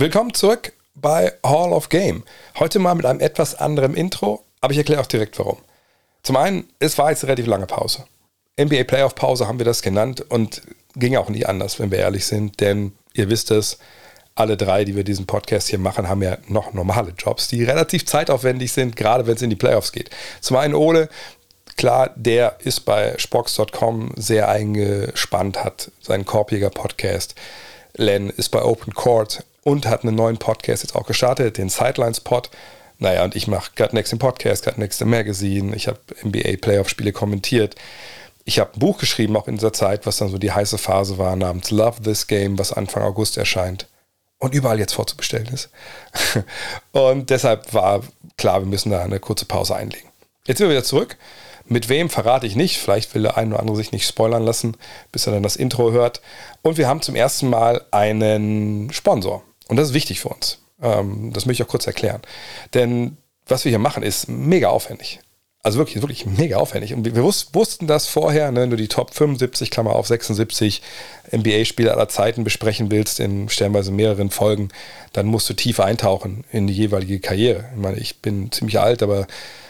Willkommen zurück bei Hall of Game. Heute mal mit einem etwas anderen Intro, aber ich erkläre auch direkt warum. Zum einen, es war jetzt eine relativ lange Pause. NBA Playoff Pause haben wir das genannt und ging auch nicht anders, wenn wir ehrlich sind, denn ihr wisst es, alle drei, die wir diesen Podcast hier machen, haben ja noch normale Jobs, die relativ zeitaufwendig sind, gerade wenn es in die Playoffs geht. Zum einen Ole, klar, der ist bei Spox.com sehr eingespannt, hat seinen Korbjäger-Podcast. Len ist bei Open Court und hat einen neuen Podcast jetzt auch gestartet, den Sidelines Pod. Naja, und ich mache Gut Next im Podcast, Gut Next im Magazine. Ich habe NBA Playoff-Spiele kommentiert. Ich habe ein Buch geschrieben, auch in dieser Zeit, was dann so die heiße Phase war, namens Love This Game, was Anfang August erscheint und überall jetzt vorzubestellen ist. und deshalb war klar, wir müssen da eine kurze Pause einlegen. Jetzt sind wir wieder zurück. Mit wem verrate ich nicht. Vielleicht will der eine oder andere sich nicht spoilern lassen, bis er dann das Intro hört. Und wir haben zum ersten Mal einen Sponsor. Und das ist wichtig für uns. Ähm, das möchte ich auch kurz erklären. Denn was wir hier machen, ist mega aufwendig. Also wirklich, wirklich mega aufwendig. Und wir wussten das vorher, ne, wenn du die Top 75, Klammer auf 76 NBA-Spiele aller Zeiten besprechen willst, in stellenweise mehreren Folgen, dann musst du tief eintauchen in die jeweilige Karriere. Ich meine, ich bin ziemlich alt, aber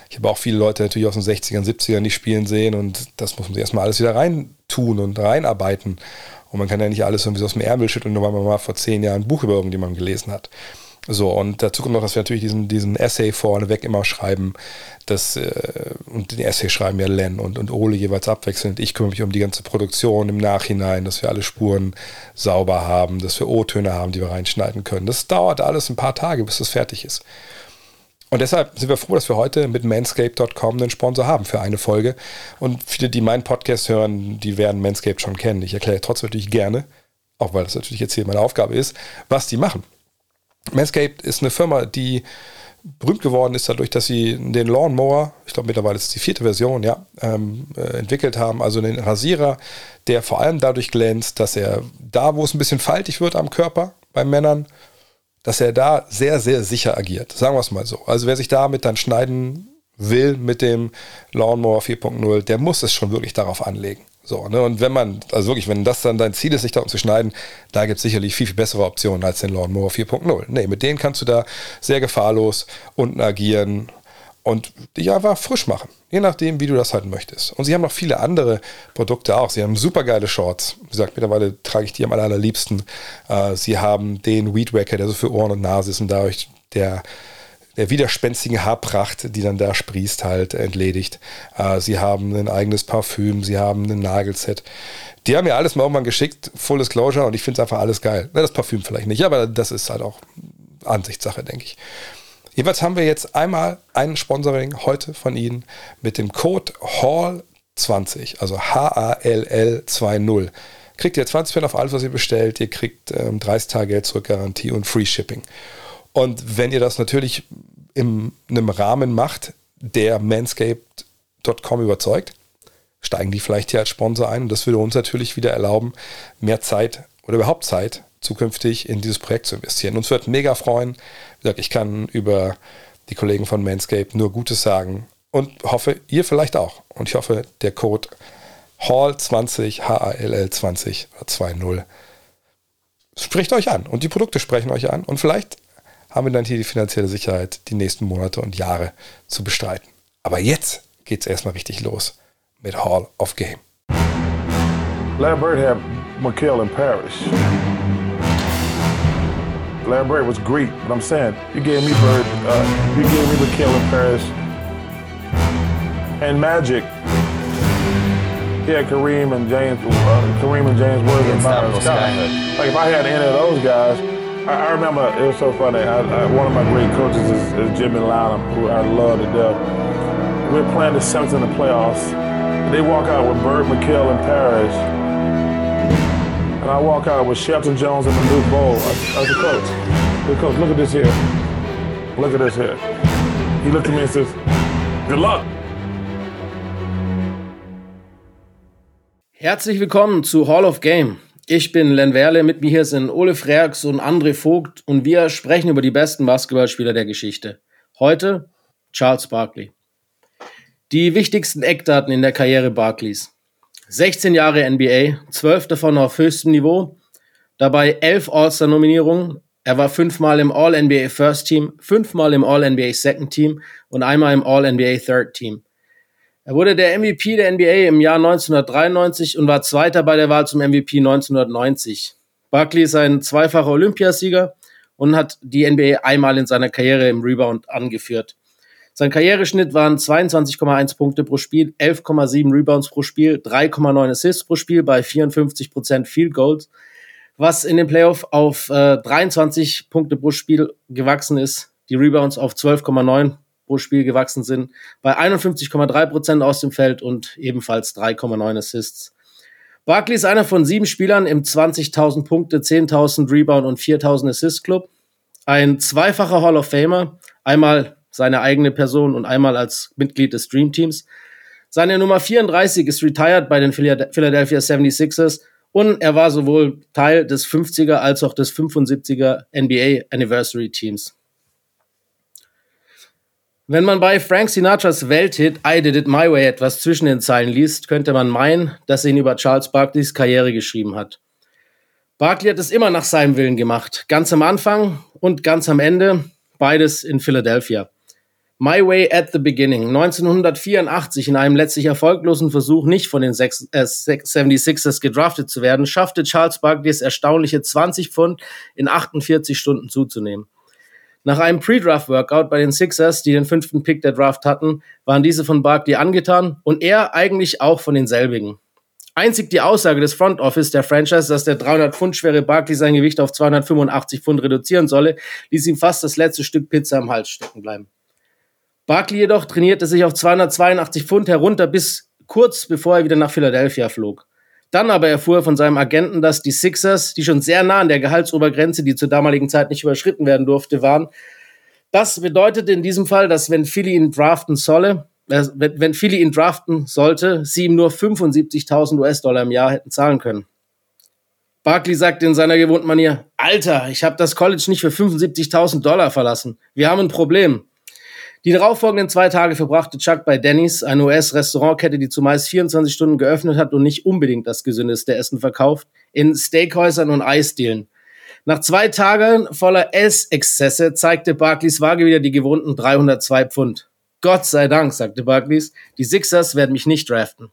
ich habe auch viele Leute natürlich aus den 60ern, 70ern nicht spielen sehen und das muss man sich erstmal alles wieder reintun und reinarbeiten. Und man kann ja nicht alles irgendwie so aus dem Ärmel schütteln, nur weil man mal vor zehn Jahren ein Buch über irgendjemanden gelesen hat. So, und dazu kommt noch, dass wir natürlich diesen, diesen Essay vorneweg immer schreiben. Das, äh, und den Essay schreiben ja Len und, und Ole jeweils abwechselnd. Ich kümmere mich um die ganze Produktion im Nachhinein, dass wir alle Spuren sauber haben, dass wir O-Töne haben, die wir reinschneiden können. Das dauert alles ein paar Tage, bis das fertig ist. Und deshalb sind wir froh, dass wir heute mit manscape.com einen Sponsor haben für eine Folge. Und viele, die meinen Podcast hören, die werden Manscaped schon kennen. Ich erkläre trotzdem natürlich gerne, auch weil das natürlich jetzt hier meine Aufgabe ist, was die machen. Manscaped ist eine Firma, die berühmt geworden ist dadurch, dass sie den Lawnmower, ich glaube mittlerweile ist es die vierte Version, ja, ähm, äh, entwickelt haben. Also den Rasierer, der vor allem dadurch glänzt, dass er da, wo es ein bisschen faltig wird am Körper bei Männern, dass er da sehr, sehr sicher agiert. Sagen wir es mal so. Also wer sich damit dann schneiden will mit dem Lawnmower 4.0, der muss es schon wirklich darauf anlegen. So, ne? Und wenn man, also wirklich, wenn das dann dein Ziel ist, sich da zu schneiden, da gibt es sicherlich viel, viel bessere Optionen als den Lawnmower 4.0. Nee, mit denen kannst du da sehr gefahrlos unten agieren und dich einfach frisch machen. Je nachdem, wie du das halt möchtest. Und sie haben noch viele andere Produkte auch. Sie haben super geile Shorts. Wie gesagt, mittlerweile trage ich die am allerliebsten. Äh, sie haben den Weed Wacker, der so für Ohren und Nase ist und dadurch der der widerspenstigen Haarpracht, die dann da sprießt, halt entledigt. Äh, sie haben ein eigenes Parfüm, sie haben ein Nagelset. Die haben mir alles mal irgendwann geschickt, Full Disclosure, und ich finde es einfach alles geil. Das Parfüm vielleicht nicht, aber das ist halt auch Ansichtssache, denke ich. Jedenfalls haben wir jetzt einmal ein Sponsoring heute von Ihnen mit dem Code HALL20, also H-A-L-L 20. Kriegt ihr 20% auf alles, was ihr bestellt. Ihr kriegt ähm, 30 Tage Geld zurück Garantie und Free Shipping. Und wenn ihr das natürlich in einem Rahmen macht, der manscaped.com überzeugt, steigen die vielleicht hier als Sponsor ein. Und das würde uns natürlich wieder erlauben, mehr Zeit oder überhaupt Zeit zukünftig in dieses Projekt zu investieren. Uns wird mega freuen. Wie gesagt, ich kann über die Kollegen von Manscaped nur Gutes sagen und hoffe, ihr vielleicht auch. Und ich hoffe, der Code HALL20, H-A-L-L 20 20 spricht euch an und die Produkte sprechen euch an und vielleicht haben wir dann hier die finanzielle Sicherheit, die nächsten Monate und Jahre zu bestreiten. Aber jetzt geht es erstmal richtig los mit Hall of Game. Bird had McHale in Paris. Larry Bird was great, but I'm saying you gave me Bird, uh, you gave me in Paris, and Magic. Yeah, Kareem and James, uh, Kareem and James Worthy and Scott. Like if I had any of those guys. I, I remember it was so funny. I, I, one of my great coaches is, is Jimmy Lanham, who I love to death. We were playing the Celtics in the playoffs. They walk out with Bird McHale and Parrish. I walk out with Shelton Jones and the new bowl as a coach. The coach, look at this here. Look at this here. He looked at me and says, good luck. Herzlich willkommen zu Hall of Game. Ich bin Len Werle, mit mir hier sind Ole Freaks und André Vogt und wir sprechen über die besten Basketballspieler der Geschichte. Heute Charles Barkley. Die wichtigsten Eckdaten in der Karriere Barkleys. 16 Jahre NBA, 12 davon auf höchstem Niveau, dabei 11 All-Star-Nominierungen. Er war fünfmal im All-NBA First Team, fünfmal im All-NBA Second Team und einmal im All-NBA Third Team. Er wurde der MVP der NBA im Jahr 1993 und war Zweiter bei der Wahl zum MVP 1990. Barkley ist ein zweifacher Olympiasieger und hat die NBA einmal in seiner Karriere im Rebound angeführt. Sein Karriereschnitt waren 22,1 Punkte pro Spiel, 11,7 Rebounds pro Spiel, 3,9 Assists pro Spiel bei 54% Field Goals, was in den Playoff auf äh, 23 Punkte pro Spiel gewachsen ist. Die Rebounds auf 12,9 pro Spiel gewachsen sind, bei 51,3% aus dem Feld und ebenfalls 3,9 Assists. Barkley ist einer von sieben Spielern im 20.000 Punkte, 10.000 Rebound und 4.000 Assist Club. Ein zweifacher Hall of Famer, einmal seine eigene Person und einmal als Mitglied des Dream Teams. Seine Nummer 34 ist retired bei den Philadelphia 76ers und er war sowohl Teil des 50er als auch des 75er NBA Anniversary Teams. Wenn man bei Frank Sinatras Welthit I Did It My Way etwas zwischen den Zeilen liest, könnte man meinen, dass er ihn über Charles Barkleys Karriere geschrieben hat. Barkley hat es immer nach seinem Willen gemacht, ganz am Anfang und ganz am Ende, beides in Philadelphia. My Way at the Beginning. 1984 in einem letztlich erfolglosen Versuch, nicht von den 76ers äh, gedraftet zu werden, schaffte Charles Barkley es erstaunliche 20 Pfund in 48 Stunden zuzunehmen. Nach einem Pre-Draft-Workout bei den Sixers, die den fünften Pick der Draft hatten, waren diese von Barkley angetan und er eigentlich auch von denselbigen. Einzig die Aussage des Front Office der Franchise, dass der 300 Pfund schwere Barkley sein Gewicht auf 285 Pfund reduzieren solle, ließ ihm fast das letzte Stück Pizza im Hals stecken bleiben. Barkley jedoch trainierte sich auf 282 Pfund herunter bis kurz bevor er wieder nach Philadelphia flog. Dann aber erfuhr er von seinem Agenten, dass die Sixers, die schon sehr nah an der Gehaltsobergrenze, die zur damaligen Zeit nicht überschritten werden durfte, waren. Das bedeutete in diesem Fall, dass wenn Philly ihn draften solle, äh, wenn Philly ihn draften sollte, sie ihm nur 75.000 US-Dollar im Jahr hätten zahlen können. Barkley sagte in seiner gewohnten Manier, Alter, ich habe das College nicht für 75.000 Dollar verlassen. Wir haben ein Problem. Die darauffolgenden zwei Tage verbrachte Chuck bei Denny's, eine US-Restaurantkette, die zumeist 24 Stunden geöffnet hat und nicht unbedingt das gesündeste Essen verkauft, in Steakhäusern und Eisdielen. Nach zwei Tagen voller Essexzesse zeigte Barclays Waage wieder die gewohnten 302 Pfund. Gott sei Dank, sagte Barclays, die Sixers werden mich nicht draften.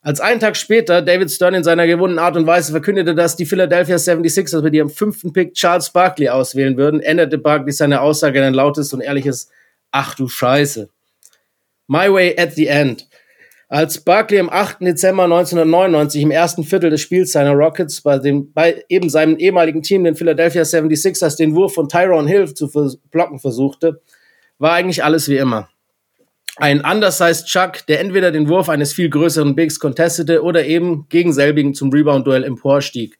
Als einen Tag später David Stern in seiner gewohnten Art und Weise verkündete, dass die Philadelphia 76ers mit ihrem fünften Pick Charles Barkley auswählen würden, änderte Barkley seine Aussage in ein lautes und ehrliches Ach du Scheiße. My Way at the End. Als Barkley am 8. Dezember 1999 im ersten Viertel des Spiels seiner Rockets bei, dem, bei eben seinem ehemaligen Team, den Philadelphia 76ers, den Wurf von Tyrone Hill zu blocken versuchte, war eigentlich alles wie immer. Ein undersized Chuck, der entweder den Wurf eines viel größeren Bigs contestete oder eben gegen selbigen zum Rebound-Duell emporstieg.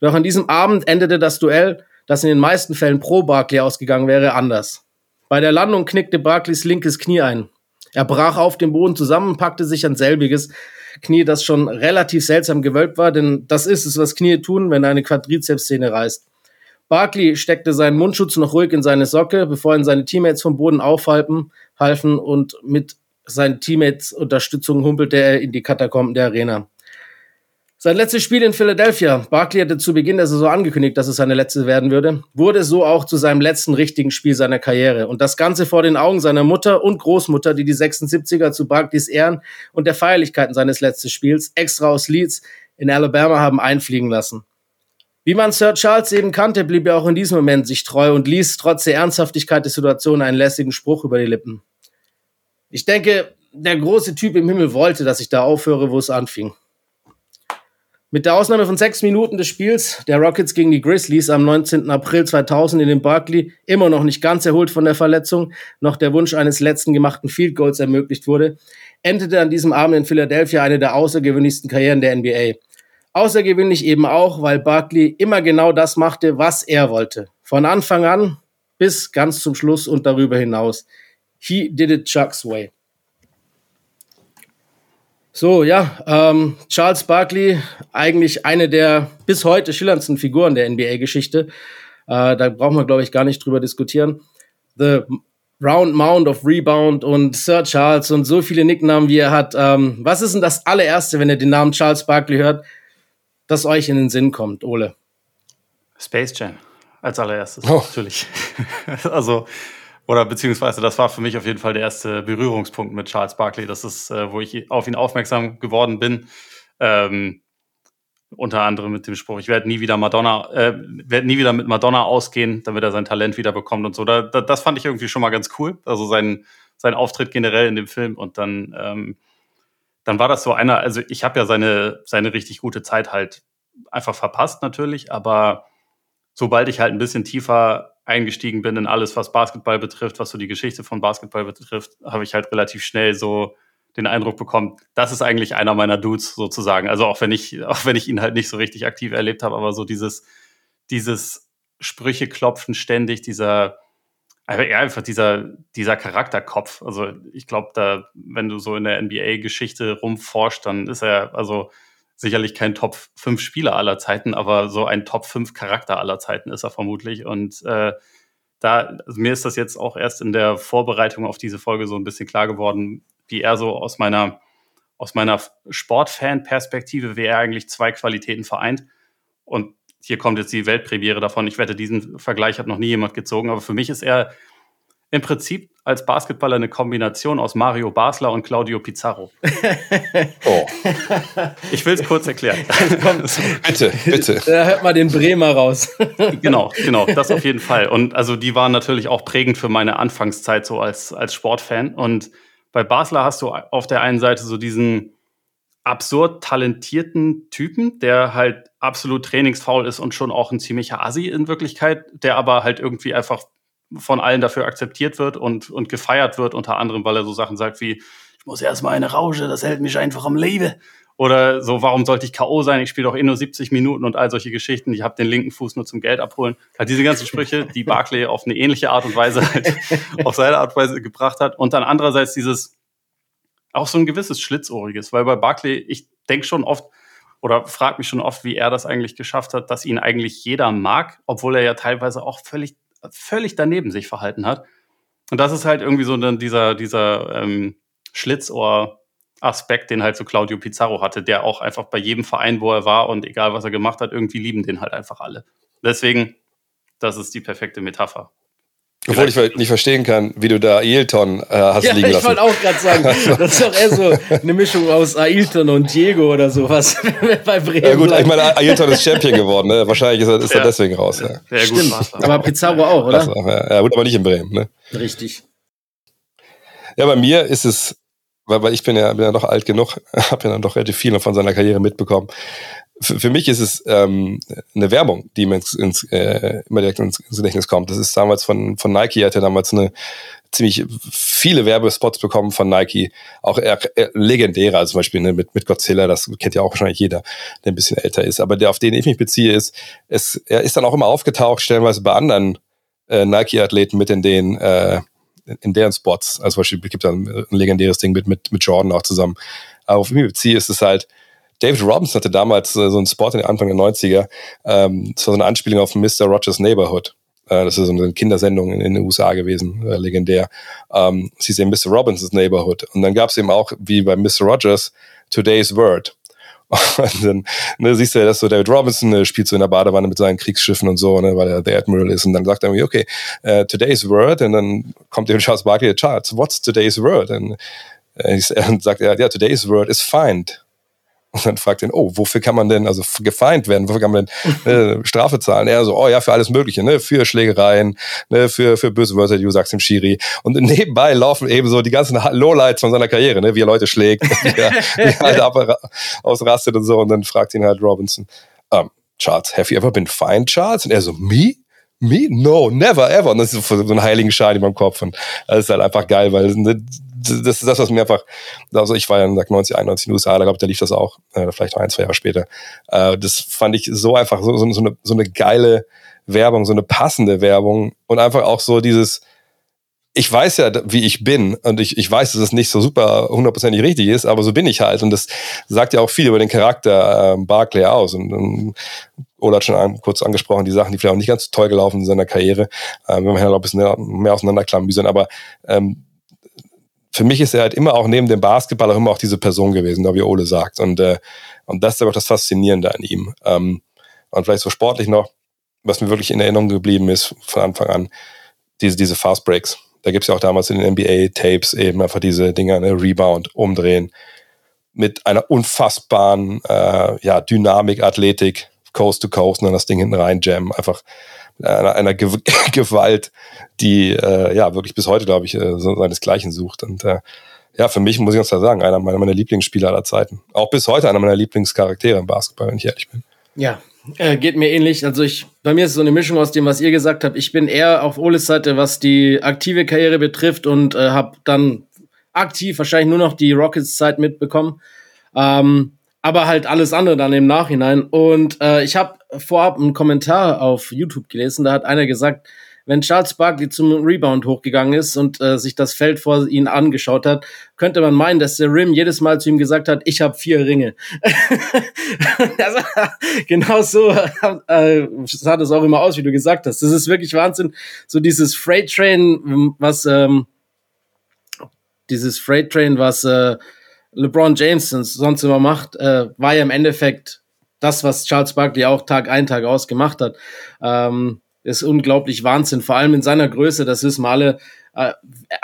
Doch an diesem Abend endete das Duell, das in den meisten Fällen pro Barkley ausgegangen wäre, anders. Bei der Landung knickte Barclays linkes Knie ein. Er brach auf dem Boden zusammen, packte sich an selbiges Knie, das schon relativ seltsam gewölbt war, denn das ist es, was Knie tun, wenn eine Quadrizepssehne reißt. Barkley steckte seinen Mundschutz noch ruhig in seine Socke, bevor ihn seine Teammates vom Boden aufhalten, halfen und mit seinen Teammates Unterstützung humpelte er in die Katakomben der Arena. Sein letztes Spiel in Philadelphia, Barkley hatte zu Beginn der Saison angekündigt, dass es seine letzte werden würde, wurde so auch zu seinem letzten richtigen Spiel seiner Karriere. Und das Ganze vor den Augen seiner Mutter und Großmutter, die die 76er zu Barkleys Ehren und der Feierlichkeiten seines letzten Spiels extra aus Leeds in Alabama haben einfliegen lassen. Wie man Sir Charles eben kannte, blieb er auch in diesem Moment sich treu und ließ trotz der Ernsthaftigkeit der Situation einen lässigen Spruch über die Lippen. Ich denke, der große Typ im Himmel wollte, dass ich da aufhöre, wo es anfing. Mit der Ausnahme von sechs Minuten des Spiels der Rockets gegen die Grizzlies am 19. April 2000 in dem Barkley immer noch nicht ganz erholt von der Verletzung, noch der Wunsch eines letzten gemachten Field Goals ermöglicht wurde, endete an diesem Abend in Philadelphia eine der außergewöhnlichsten Karrieren der NBA. Außergewöhnlich eben auch, weil Barkley immer genau das machte, was er wollte. Von Anfang an bis ganz zum Schluss und darüber hinaus. He did it Chuck's way. So, ja, ähm, Charles Barkley, eigentlich eine der bis heute schillerndsten Figuren der NBA-Geschichte. Äh, da brauchen wir, glaube ich, gar nicht drüber diskutieren. The Round Mound of Rebound und Sir Charles und so viele Nicknamen, wie er hat. Ähm, was ist denn das allererste, wenn ihr den Namen Charles Barkley hört, das euch in den Sinn kommt, Ole? Space Jam. als allererstes, oh. natürlich. also, oder beziehungsweise das war für mich auf jeden Fall der erste Berührungspunkt mit Charles Barkley. Das ist, äh, wo ich auf ihn aufmerksam geworden bin. Ähm, unter anderem mit dem Spruch, ich werde nie wieder Madonna, äh, werde nie wieder mit Madonna ausgehen, damit er sein Talent wieder bekommt und so. Da, da, das fand ich irgendwie schon mal ganz cool. Also sein, sein Auftritt generell in dem Film und dann, ähm, dann war das so einer, also ich habe ja seine, seine richtig gute Zeit halt einfach verpasst natürlich, aber sobald ich halt ein bisschen tiefer eingestiegen bin in alles, was Basketball betrifft, was so die Geschichte von Basketball betrifft, habe ich halt relativ schnell so den Eindruck bekommen, das ist eigentlich einer meiner Dudes sozusagen. Also auch wenn ich, auch wenn ich ihn halt nicht so richtig aktiv erlebt habe, aber so dieses, dieses Sprüche klopfen ständig, dieser, ja, einfach dieser, dieser Charakterkopf. Also ich glaube, da, wenn du so in der NBA-Geschichte rumforscht, dann ist er also sicherlich kein Top 5 Spieler aller Zeiten, aber so ein Top 5 Charakter aller Zeiten ist er vermutlich. Und äh, da, also mir ist das jetzt auch erst in der Vorbereitung auf diese Folge so ein bisschen klar geworden, wie er so aus meiner, aus meiner Sportfan-Perspektive, wie er eigentlich zwei Qualitäten vereint. Und hier kommt jetzt die Weltpremiere davon. Ich wette, diesen Vergleich hat noch nie jemand gezogen, aber für mich ist er im Prinzip als Basketballer eine Kombination aus Mario Basler und Claudio Pizarro. oh. Ich will es kurz erklären. bitte, bitte. Da hört mal den Bremer raus. genau, genau, das auf jeden Fall. Und also die waren natürlich auch prägend für meine Anfangszeit so als, als Sportfan. Und bei Basler hast du auf der einen Seite so diesen absurd talentierten Typen, der halt absolut trainingsfaul ist und schon auch ein ziemlicher Assi in Wirklichkeit, der aber halt irgendwie einfach von allen dafür akzeptiert wird und, und gefeiert wird, unter anderem, weil er so Sachen sagt wie, ich muss erstmal eine Rausche, das hält mich einfach am Leben. Oder so, warum sollte ich K.O. sein? Ich spiele doch eh nur 70 Minuten und all solche Geschichten. Ich habe den linken Fuß nur zum Geld abholen. Halt diese ganzen Sprüche, die Barclay auf eine ähnliche Art und Weise halt auf seine Art und Weise gebracht hat. Und dann andererseits dieses, auch so ein gewisses Schlitzohriges, weil bei Barclay, ich denke schon oft oder frage mich schon oft, wie er das eigentlich geschafft hat, dass ihn eigentlich jeder mag, obwohl er ja teilweise auch völlig völlig daneben sich verhalten hat. Und das ist halt irgendwie so dann dieser, dieser ähm, Schlitzohr-Aspekt, den halt so Claudio Pizarro hatte, der auch einfach bei jedem Verein, wo er war und egal was er gemacht hat, irgendwie lieben den halt einfach alle. Deswegen, das ist die perfekte Metapher. Obwohl ich nicht verstehen kann, wie du da Ailton äh, hast ja, liegen lassen. Ich wollte auch gerade sagen, das ist doch eher so eine Mischung aus Ailton und Diego oder sowas bei Bremen. Ja gut, ich meine, Ailton ist Champion geworden, ne? Wahrscheinlich ist er, ist ja. er deswegen raus. Ja. Sehr gut, Stimmt, aber Pizarro auch, oder? Ja, gut, aber nicht in Bremen. Ne? Richtig. Ja, bei mir ist es, weil, weil ich bin ja, bin ja doch alt genug, habe ja dann doch relativ viel von seiner Karriere mitbekommen für, für mich ist es ähm, eine Werbung, die mir ins, ins, äh, immer direkt ins, ins Gedächtnis kommt. Das ist damals von, von Nike, hat ja damals eine ziemlich viele Werbespots bekommen von Nike, auch eher, eher legendäre, also zum Beispiel ne, mit, mit Godzilla, das kennt ja auch wahrscheinlich jeder, der ein bisschen älter ist. Aber der, auf den ich mich beziehe, ist, es, er ist dann auch immer aufgetaucht, stellenweise bei anderen äh, Nike-Athleten mit in den äh, in deren Spots. Also zum Beispiel gibt es ein legendäres Ding mit, mit, mit Jordan auch zusammen. Aber auf mich beziehe ist es halt, David Robinson hatte damals äh, so einen Spot in den Anfang der 90er. Ähm, das war so eine Anspielung auf Mr. Rogers Neighborhood. Äh, das ist so eine Kindersendung in, in den USA gewesen, äh, legendär. Ähm, sie sehen Mr. Robinsons Neighborhood. Und dann gab es eben auch, wie bei Mr. Rogers, Today's Word. Und dann ne, siehst du ja, dass so David Robinson äh, spielt so in der Badewanne mit seinen Kriegsschiffen und so, ne, weil er der Admiral ist. Und dann sagt er irgendwie, okay, uh, today's word. Und dann kommt der Charles Barkley, Charles, what's today's word? Und, und sagt er, ja, today's word is find. Und dann fragt ihn, oh, wofür kann man denn, also gefeind werden, wofür kann man denn äh, Strafe zahlen? Er so, oh ja, für alles Mögliche, ne, für Schlägereien, ne, für, für böse Wörter, die du sagst im Schiri. Und nebenbei laufen eben so die ganzen Lowlights von seiner Karriere, ne, wie er Leute schlägt, wie er, wie halt ab, ausrastet und so. Und dann fragt ihn halt Robinson, um, Charles, have you ever been fined, Charles? Und er so, me? Me? No, never, ever. Und das ist so ein heiligen Schein in meinem Kopf. Und das ist halt einfach geil, weil ne, das ist das, was mir einfach, also ich war ja, sag 90, 91 in den USA, da glaube ich, da lief das auch, äh, vielleicht ein, zwei Jahre später. Äh, das fand ich so einfach, so, so, so, eine, so eine geile Werbung, so eine passende Werbung und einfach auch so dieses, ich weiß ja, wie ich bin und ich, ich weiß, dass es nicht so super hundertprozentig richtig ist, aber so bin ich halt und das sagt ja auch viel über den Charakter ähm, Barclay aus und, und Ola hat schon an, kurz angesprochen, die Sachen, die vielleicht auch nicht ganz so toll gelaufen sind in seiner Karriere, ähm, wenn wir halt ein bisschen mehr, mehr auseinanderklammern, aber ähm, für mich ist er halt immer auch neben dem Basketball auch immer auch diese Person gewesen, wie Ole sagt. Und, äh, und das ist aber das Faszinierende an ihm. Ähm, und vielleicht so sportlich noch, was mir wirklich in Erinnerung geblieben ist von Anfang an, diese, diese Fast Breaks. Da gibt es ja auch damals in den NBA-Tapes eben einfach diese Dinger, ne, Rebound, umdrehen, mit einer unfassbaren äh, ja, Dynamik, Athletik, Coast to Coast und dann das Ding hinten rein jammen. Einfach einer, einer Ge Gewalt, die äh, ja wirklich bis heute, glaube ich, äh, seinesgleichen sucht. Und äh, ja, für mich muss ich ganz klar sagen, einer meiner, meiner Lieblingsspieler aller Zeiten. Auch bis heute einer meiner Lieblingscharaktere im Basketball, wenn ich ehrlich bin. Ja, äh, geht mir ähnlich. Also ich, bei mir ist es so eine Mischung aus dem, was ihr gesagt habt. Ich bin eher auf Oles Seite, was die aktive Karriere betrifft und äh, habe dann aktiv wahrscheinlich nur noch die Rockets-Zeit mitbekommen. Ähm, aber halt alles andere dann im Nachhinein. Und äh, ich habe vorab einen Kommentar auf YouTube gelesen, da hat einer gesagt, wenn Charles Barkley zum Rebound hochgegangen ist und äh, sich das Feld vor ihn angeschaut hat, könnte man meinen, dass der Rim jedes Mal zu ihm gesagt hat, ich habe vier Ringe. also, genau so äh, sah das auch immer aus, wie du gesagt hast. Das ist wirklich Wahnsinn. So dieses Freight Train, was ähm, dieses Freight Train, was äh, LeBron James sonst immer macht, äh, war ja im Endeffekt das, was Charles Barkley auch Tag ein, Tag aus gemacht hat. Ähm, ist unglaublich Wahnsinn, vor allem in seiner Größe, das wissen wir alle. Äh,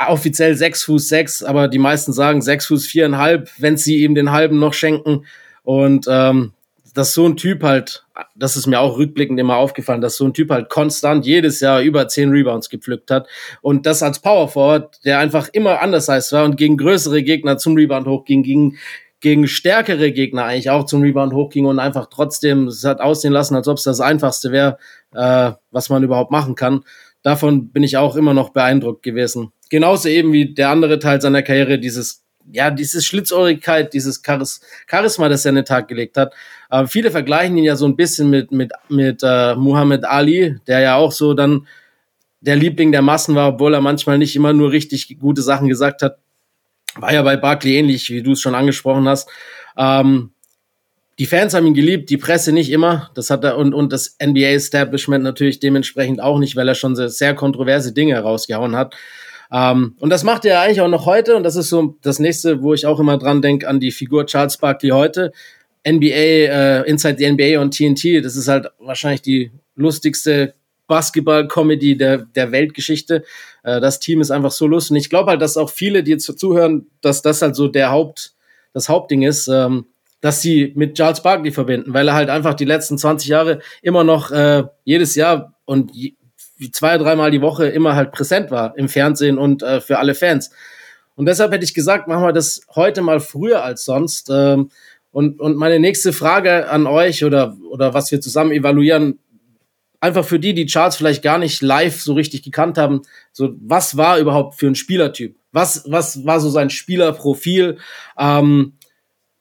offiziell sechs Fuß sechs, aber die meisten sagen sechs Fuß viereinhalb, wenn sie ihm den halben noch schenken. Und ähm, dass so ein Typ halt, das ist mir auch rückblickend immer aufgefallen, dass so ein Typ halt konstant jedes Jahr über zehn Rebounds gepflückt hat. Und das als Power Forward, der einfach immer anders heißt war und gegen größere Gegner zum Rebound hochging, gegen gegen stärkere Gegner eigentlich auch zum Rebound hochging und einfach trotzdem es hat aussehen lassen, als ob es das Einfachste wäre, äh, was man überhaupt machen kann. Davon bin ich auch immer noch beeindruckt gewesen. Genauso eben wie der andere Teil seiner Karriere, dieses ja, dieses Schlitzohrigkeit, dieses Charis Charisma, das er an den Tag gelegt hat. Aber viele vergleichen ihn ja so ein bisschen mit, mit, mit äh, Muhammad Ali, der ja auch so dann der Liebling der Massen war, obwohl er manchmal nicht immer nur richtig gute Sachen gesagt hat. War ja bei Barkley ähnlich, wie du es schon angesprochen hast. Ähm, die Fans haben ihn geliebt, die Presse nicht immer. Das hat er und, und das NBA-Establishment natürlich dementsprechend auch nicht, weil er schon sehr, sehr kontroverse Dinge herausgehauen hat. Ähm, und das macht er eigentlich auch noch heute. Und das ist so das nächste, wo ich auch immer dran denke, an die Figur Charles Barkley heute. NBA, äh, Inside the NBA und TNT, das ist halt wahrscheinlich die lustigste Basketball-Comedy der, der Weltgeschichte. Äh, das Team ist einfach so lustig. Und ich glaube halt, dass auch viele, die jetzt zuhören, dass das halt so der Haupt, das Hauptding ist, ähm, dass sie mit Charles Barkley verbinden, weil er halt einfach die letzten 20 Jahre immer noch äh, jedes Jahr und zwei, dreimal die Woche immer halt präsent war im Fernsehen und äh, für alle Fans. Und deshalb hätte ich gesagt, machen wir das heute mal früher als sonst. Ähm, und, und meine nächste Frage an euch oder, oder was wir zusammen evaluieren, einfach für die, die Charles vielleicht gar nicht live so richtig gekannt haben, so was war überhaupt für ein Spielertyp? Was, was war so sein Spielerprofil? Ähm,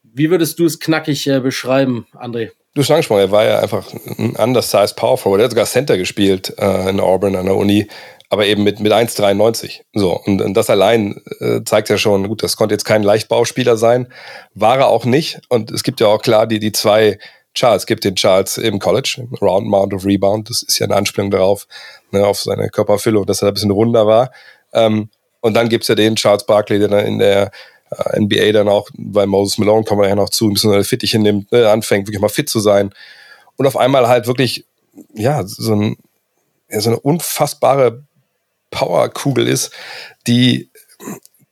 wie würdest du es knackig äh, beschreiben, André? Du hast angesprochen, er war ja einfach ein undersized Power Forward. Er hat sogar Center gespielt äh, in Auburn an der Uni, aber eben mit, mit 1,93. So, und, und das allein äh, zeigt ja schon, gut, das konnte jetzt kein Leichtbauspieler sein, war er auch nicht. Und es gibt ja auch klar die, die zwei Charles gibt den Charles im College, im Round Mount of Rebound. Das ist ja eine Anspielung darauf, ne, auf seine Körperfülle und dass er ein bisschen runder war. Ähm, und dann gibt's ja den Charles Barkley, der dann in der NBA dann auch, weil Moses Malone kommen wir ja noch zu, ein bisschen Fittiche nimmt, ne, anfängt wirklich mal fit zu sein. Und auf einmal halt wirklich, ja, so, ein, ja, so eine unfassbare Powerkugel ist, die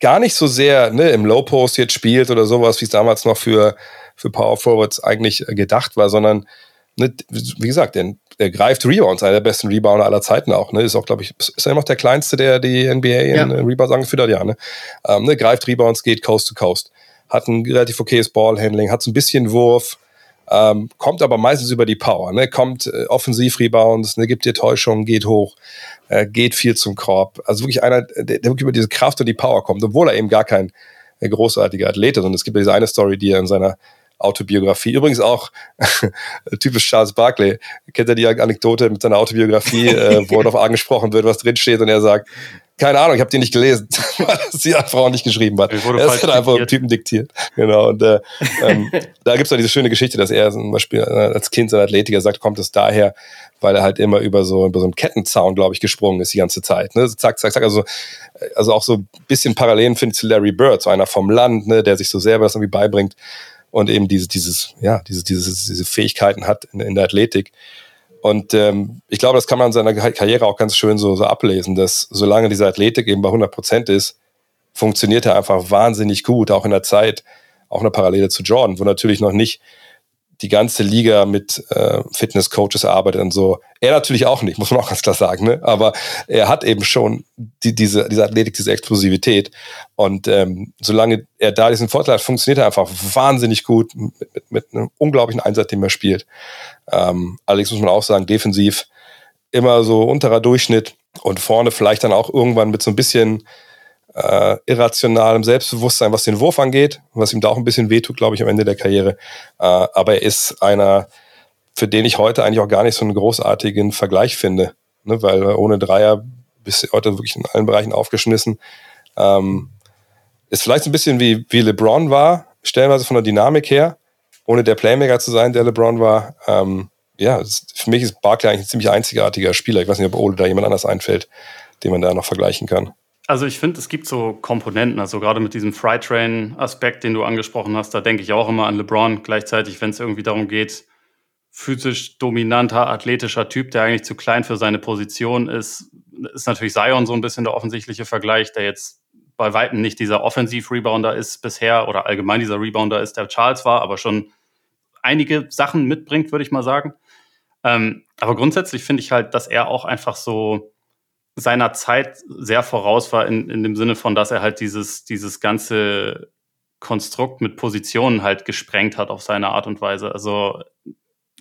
gar nicht so sehr ne, im Low Post jetzt spielt oder sowas, wie es damals noch für für Power Forwards eigentlich äh, gedacht war, sondern ne, wie gesagt, der, der greift Rebounds, einer der besten Rebounder aller Zeiten auch. Ne? Ist auch, glaube ich, ist er immer noch der kleinste, der die NBA ja. in äh, Rebounds angeführt hat, ja. Ne? Ähm, ne? Greift Rebounds, geht Coast to Coast. Hat ein relativ okayes Ballhandling, hat so ein bisschen Wurf, ähm, kommt aber meistens über die Power. Ne? Kommt äh, Offensiv-Rebounds, ne? gibt dir Täuschung, geht hoch, äh, geht viel zum Korb. Also wirklich einer, der, der wirklich über diese Kraft und die Power kommt, obwohl er eben gar kein äh, großartiger Athlet ist. Und es gibt ja diese eine Story, die er in seiner Autobiografie. Übrigens auch typisch Charles Barkley. Kennt ihr die Anekdote mit seiner Autobiografie, äh, wo darauf angesprochen wird, was drinsteht und er sagt, keine Ahnung, ich habe die nicht gelesen, weil sie einfach auch nicht geschrieben hat. Er hat einfach einen Typen diktiert. Genau. Und äh, ähm, da gibt's auch diese schöne Geschichte, dass er zum Beispiel äh, als Kind seiner Athletiker sagt, kommt es daher, weil er halt immer über so, über so einen Kettenzaun, glaube ich, gesprungen ist die ganze Zeit. Ne? Zack, zack, zack. Also, also auch so ein bisschen Parallelen finde ich zu Larry Bird, so einer vom Land, ne, der sich so selber das irgendwie beibringt und eben diese, dieses, ja, diese, diese, diese Fähigkeiten hat in, in der Athletik. Und ähm, ich glaube, das kann man in seiner Karriere auch ganz schön so, so ablesen, dass solange diese Athletik eben bei 100 Prozent ist, funktioniert er einfach wahnsinnig gut, auch in der Zeit, auch eine Parallele zu Jordan, wo natürlich noch nicht die ganze Liga mit äh, Fitnesscoaches arbeitet und so. Er natürlich auch nicht, muss man auch ganz klar sagen, ne? aber er hat eben schon die, diese, diese Athletik, diese Explosivität. Und ähm, solange er da diesen Vorteil hat, funktioniert er einfach wahnsinnig gut mit, mit, mit einem unglaublichen Einsatz, den er spielt. Ähm, allerdings muss man auch sagen, defensiv immer so unterer Durchschnitt und vorne vielleicht dann auch irgendwann mit so ein bisschen äh, irrationalem Selbstbewusstsein, was den Wurf angeht, was ihm da auch ein bisschen wehtut, glaube ich, am Ende der Karriere. Äh, aber er ist einer, für den ich heute eigentlich auch gar nicht so einen großartigen Vergleich finde, ne? weil ohne Dreier bist du heute wirklich in allen Bereichen aufgeschmissen. Ähm, ist vielleicht ein bisschen wie, wie LeBron war, stellenweise von der Dynamik her, ohne der Playmaker zu sein, der LeBron war. Ähm, ja, für mich ist Barkley eigentlich ein ziemlich einzigartiger Spieler. Ich weiß nicht, ob Ole da jemand anders einfällt, den man da noch vergleichen kann. Also ich finde, es gibt so Komponenten, also gerade mit diesem Freight Train-Aspekt, den du angesprochen hast, da denke ich auch immer an LeBron. Gleichzeitig, wenn es irgendwie darum geht, physisch dominanter, athletischer Typ, der eigentlich zu klein für seine Position ist, ist natürlich Zion so ein bisschen der offensichtliche Vergleich, der jetzt bei Weitem nicht dieser Offensiv-Rebounder ist bisher oder allgemein dieser Rebounder ist, der Charles war, aber schon einige Sachen mitbringt, würde ich mal sagen. Ähm, aber grundsätzlich finde ich halt, dass er auch einfach so seiner Zeit sehr voraus war in, in dem Sinne von, dass er halt dieses, dieses ganze Konstrukt mit Positionen halt gesprengt hat auf seine Art und Weise. Also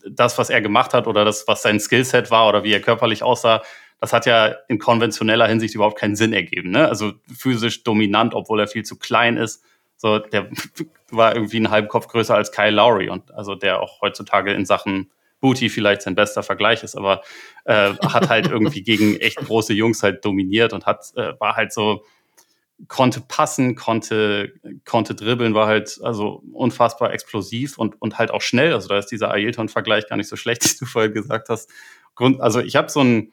das, was er gemacht hat oder das, was sein Skillset war oder wie er körperlich aussah, das hat ja in konventioneller Hinsicht überhaupt keinen Sinn ergeben. Ne? Also physisch dominant, obwohl er viel zu klein ist. So, der war irgendwie einen halben Kopf größer als Kyle Lowry und also der auch heutzutage in Sachen Booty vielleicht sein bester Vergleich ist, aber äh, hat halt irgendwie gegen echt große Jungs halt dominiert und hat, äh, war halt so, konnte passen, konnte, konnte dribbeln, war halt also unfassbar explosiv und, und halt auch schnell. Also da ist dieser Ailton-Vergleich gar nicht so schlecht, wie du vorhin gesagt hast. Grund, also ich habe so ein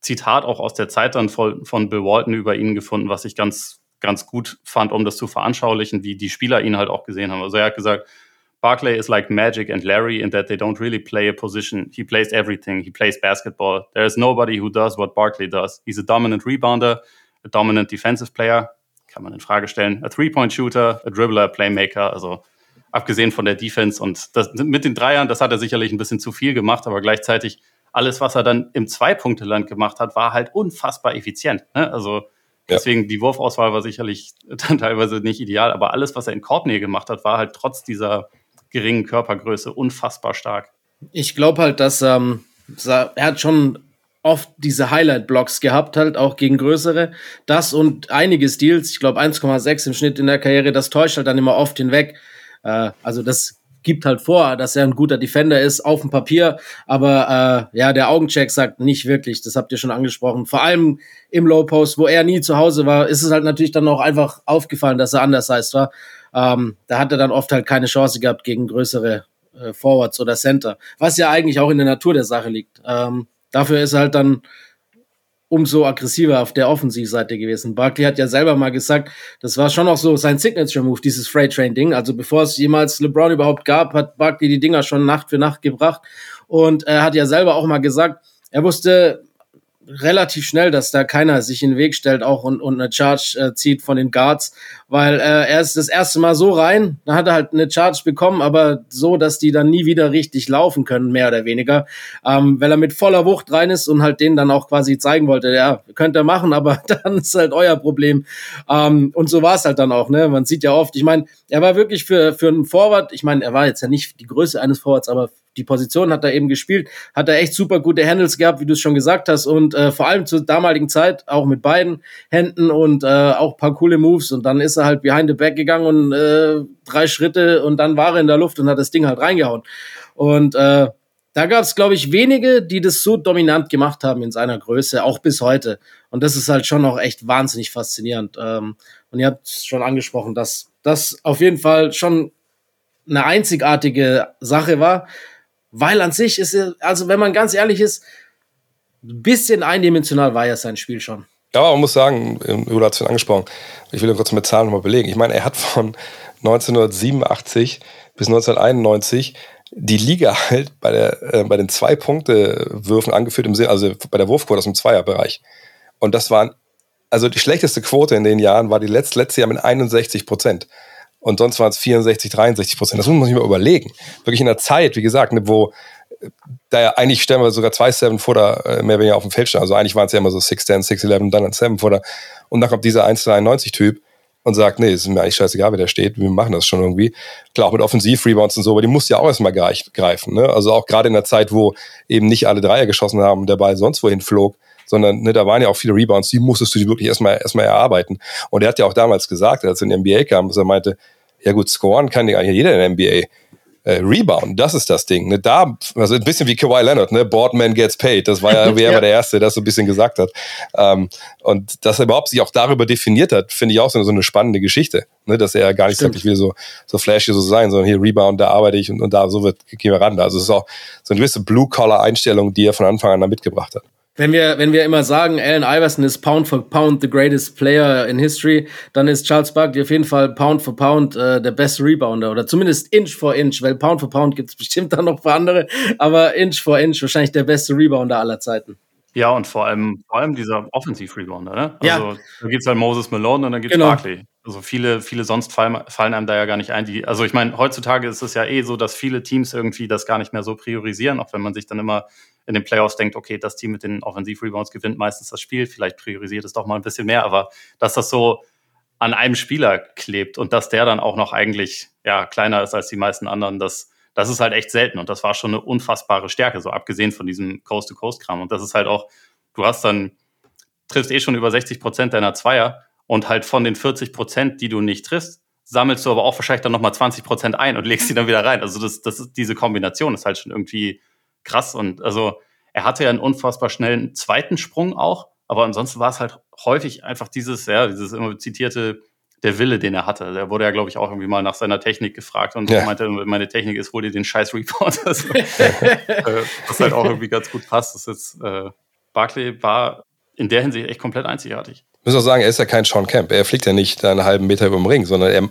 Zitat auch aus der Zeit dann von, von Bill Walton über ihn gefunden, was ich ganz, ganz gut fand, um das zu veranschaulichen, wie die Spieler ihn halt auch gesehen haben. Also er hat gesagt, Barclay is like Magic and Larry in that they don't really play a position. He plays everything. He plays basketball. There is nobody who does what Barclay does. He's a dominant rebounder, a dominant defensive player. Kann man in Frage stellen. A three-point shooter, a dribbler, a playmaker. Also abgesehen von der Defense und das, mit den Dreiern, das hat er sicherlich ein bisschen zu viel gemacht, aber gleichzeitig alles, was er dann im Zwei-Punkte-Land gemacht hat, war halt unfassbar effizient. Ne? Also deswegen die Wurfauswahl war sicherlich dann teilweise nicht ideal, aber alles, was er in Korbnähe gemacht hat, war halt trotz dieser geringen Körpergröße unfassbar stark. Ich glaube halt, dass ähm, er hat schon oft diese Highlight-Blocks gehabt, halt auch gegen größere. Das und einige Steals, ich glaube 1,6 im Schnitt in der Karriere, das täuscht halt dann immer oft hinweg. Äh, also das gibt halt vor, dass er ein guter Defender ist auf dem Papier, aber äh, ja, der Augencheck sagt nicht wirklich, das habt ihr schon angesprochen. Vor allem im Low Post, wo er nie zu Hause war, ist es halt natürlich dann auch einfach aufgefallen, dass er anders heißt war. Ähm, da hat er dann oft halt keine Chance gehabt gegen größere äh, Forwards oder Center, was ja eigentlich auch in der Natur der Sache liegt. Ähm, dafür ist er halt dann umso aggressiver auf der Offensivseite gewesen. Barkley hat ja selber mal gesagt, das war schon auch so sein Signature-Move, dieses Freight Train-Ding. Also bevor es jemals LeBron überhaupt gab, hat Barkley die Dinger schon Nacht für Nacht gebracht. Und er hat ja selber auch mal gesagt, er wusste, relativ schnell, dass da keiner sich in den Weg stellt auch und, und eine Charge äh, zieht von den Guards, weil äh, er ist das erste Mal so rein, dann hat er halt eine Charge bekommen, aber so, dass die dann nie wieder richtig laufen können, mehr oder weniger, ähm, weil er mit voller Wucht rein ist und halt denen dann auch quasi zeigen wollte, ja, könnt ihr machen, aber dann ist halt euer Problem. Ähm, und so war es halt dann auch, ne, man sieht ja oft, ich meine, er war wirklich für, für einen Forward, ich meine, er war jetzt ja nicht die Größe eines Forwards, aber die Position hat er eben gespielt, hat er echt super gute Handles gehabt, wie du es schon gesagt hast und äh, vor allem zur damaligen Zeit auch mit beiden Händen und äh, auch paar coole Moves und dann ist er halt behind the back gegangen und äh, drei Schritte und dann war er in der Luft und hat das Ding halt reingehauen und äh, da gab es, glaube ich, wenige, die das so dominant gemacht haben in seiner Größe, auch bis heute. Und das ist halt schon auch echt wahnsinnig faszinierend. Ähm, und ihr habt schon angesprochen, dass das auf jeden Fall schon eine einzigartige Sache war. Weil an sich ist, also wenn man ganz ehrlich ist, ein bisschen eindimensional war ja sein Spiel schon. Ja, man muss sagen, Udo hat es schon angesprochen, ich will ihn kurz mit Zahlen nochmal belegen. Ich meine, er hat von 1987 bis 1991 die Liga halt bei, der, äh, bei den Zwei-Punkte-Würfen angeführt im Sinne, also bei der Wurfquote aus dem Zweierbereich. Und das waren, also die schlechteste Quote in den Jahren war die letzte, letzte Jahr mit 61 Prozent. Und sonst waren es 64, 63 Prozent. Das muss man sich mal überlegen. Wirklich in der Zeit, wie gesagt, ne, wo da ja eigentlich stellen wir sogar zwei Seven Footer äh, mehr oder weniger auf dem Feld stehen. Also eigentlich waren es ja immer so 6'10, 6'11 und dann ein Seven Footer. Und dann kommt dieser 1,93 Typ und sagt, nee, ist mir eigentlich scheißegal, wer da steht, wir machen das schon irgendwie. Klar, auch mit Offensiv-Rebounds und so, aber die muss ja auch erstmal greifen. Ne? Also auch gerade in der Zeit, wo eben nicht alle Dreier geschossen haben und der Ball sonst wohin flog, sondern ne, da waren ja auch viele Rebounds, die musstest du die wirklich erstmal erstmal erarbeiten. Und er hat ja auch damals gesagt, als er in die NBA kam, dass er meinte, ja gut, scoren kann ja eigentlich jeder in der NBA äh, Rebound, das ist das Ding. Ne? Da, also ein bisschen wie Kawhi Leonard, ne? Boardman gets paid. Das war ja, wer ja. war der Erste, der das so ein bisschen gesagt hat. Ähm, und dass er überhaupt sich auch darüber definiert hat, finde ich auch so, so, eine spannende Geschichte. Ne? Dass er gar nicht sagt, ich will so, so flashy so sein, sondern hier Rebound, da arbeite ich und, und da so wird, gehen wir ran. Also es ist auch so eine gewisse Blue-Collar-Einstellung, die er von Anfang an da mitgebracht hat. Wenn wir, wenn wir immer sagen, Allen Iverson ist Pound for Pound the greatest player in history, dann ist Charles Barkley auf jeden Fall Pound for Pound äh, der beste Rebounder oder zumindest Inch for Inch, weil Pound for Pound gibt es bestimmt dann noch für andere, aber Inch for Inch wahrscheinlich der beste Rebounder aller Zeiten. Ja, und vor allem, vor allem dieser Offensiv-Rebounder, ne? Also ja. da gibt's halt Moses Malone und dann gibt's genau. Barkley. Also viele, viele sonst fallen, fallen einem da ja gar nicht ein. Die, also ich meine, heutzutage ist es ja eh so, dass viele Teams irgendwie das gar nicht mehr so priorisieren, auch wenn man sich dann immer in den Playoffs denkt, okay, das Team mit den Offensiv-Rebounds gewinnt meistens das Spiel, vielleicht priorisiert es doch mal ein bisschen mehr, aber dass das so an einem Spieler klebt und dass der dann auch noch eigentlich ja, kleiner ist als die meisten anderen, das, das ist halt echt selten und das war schon eine unfassbare Stärke, so abgesehen von diesem Coast-to-Coast-Kram. Und das ist halt auch, du hast dann, triffst eh schon über 60 Prozent deiner Zweier und halt von den 40 Prozent, die du nicht triffst, sammelst du aber auch wahrscheinlich dann nochmal 20 Prozent ein und legst sie dann wieder rein. Also das, das ist, diese Kombination ist halt schon irgendwie krass. Und also er hatte ja einen unfassbar schnellen zweiten Sprung auch, aber ansonsten war es halt häufig einfach dieses, ja, dieses immer zitierte, der Wille, den er hatte. Der wurde ja, glaube ich, auch irgendwie mal nach seiner Technik gefragt und ja. meinte, meine Technik ist, hol dir den scheiß Report. Also, äh, was halt auch irgendwie ganz gut passt. Das ist jetzt, äh, Barclay war in der Hinsicht echt komplett einzigartig muss auch sagen, er ist ja kein Sean Camp. Er fliegt ja nicht einen halben Meter über den Ring, sondern er,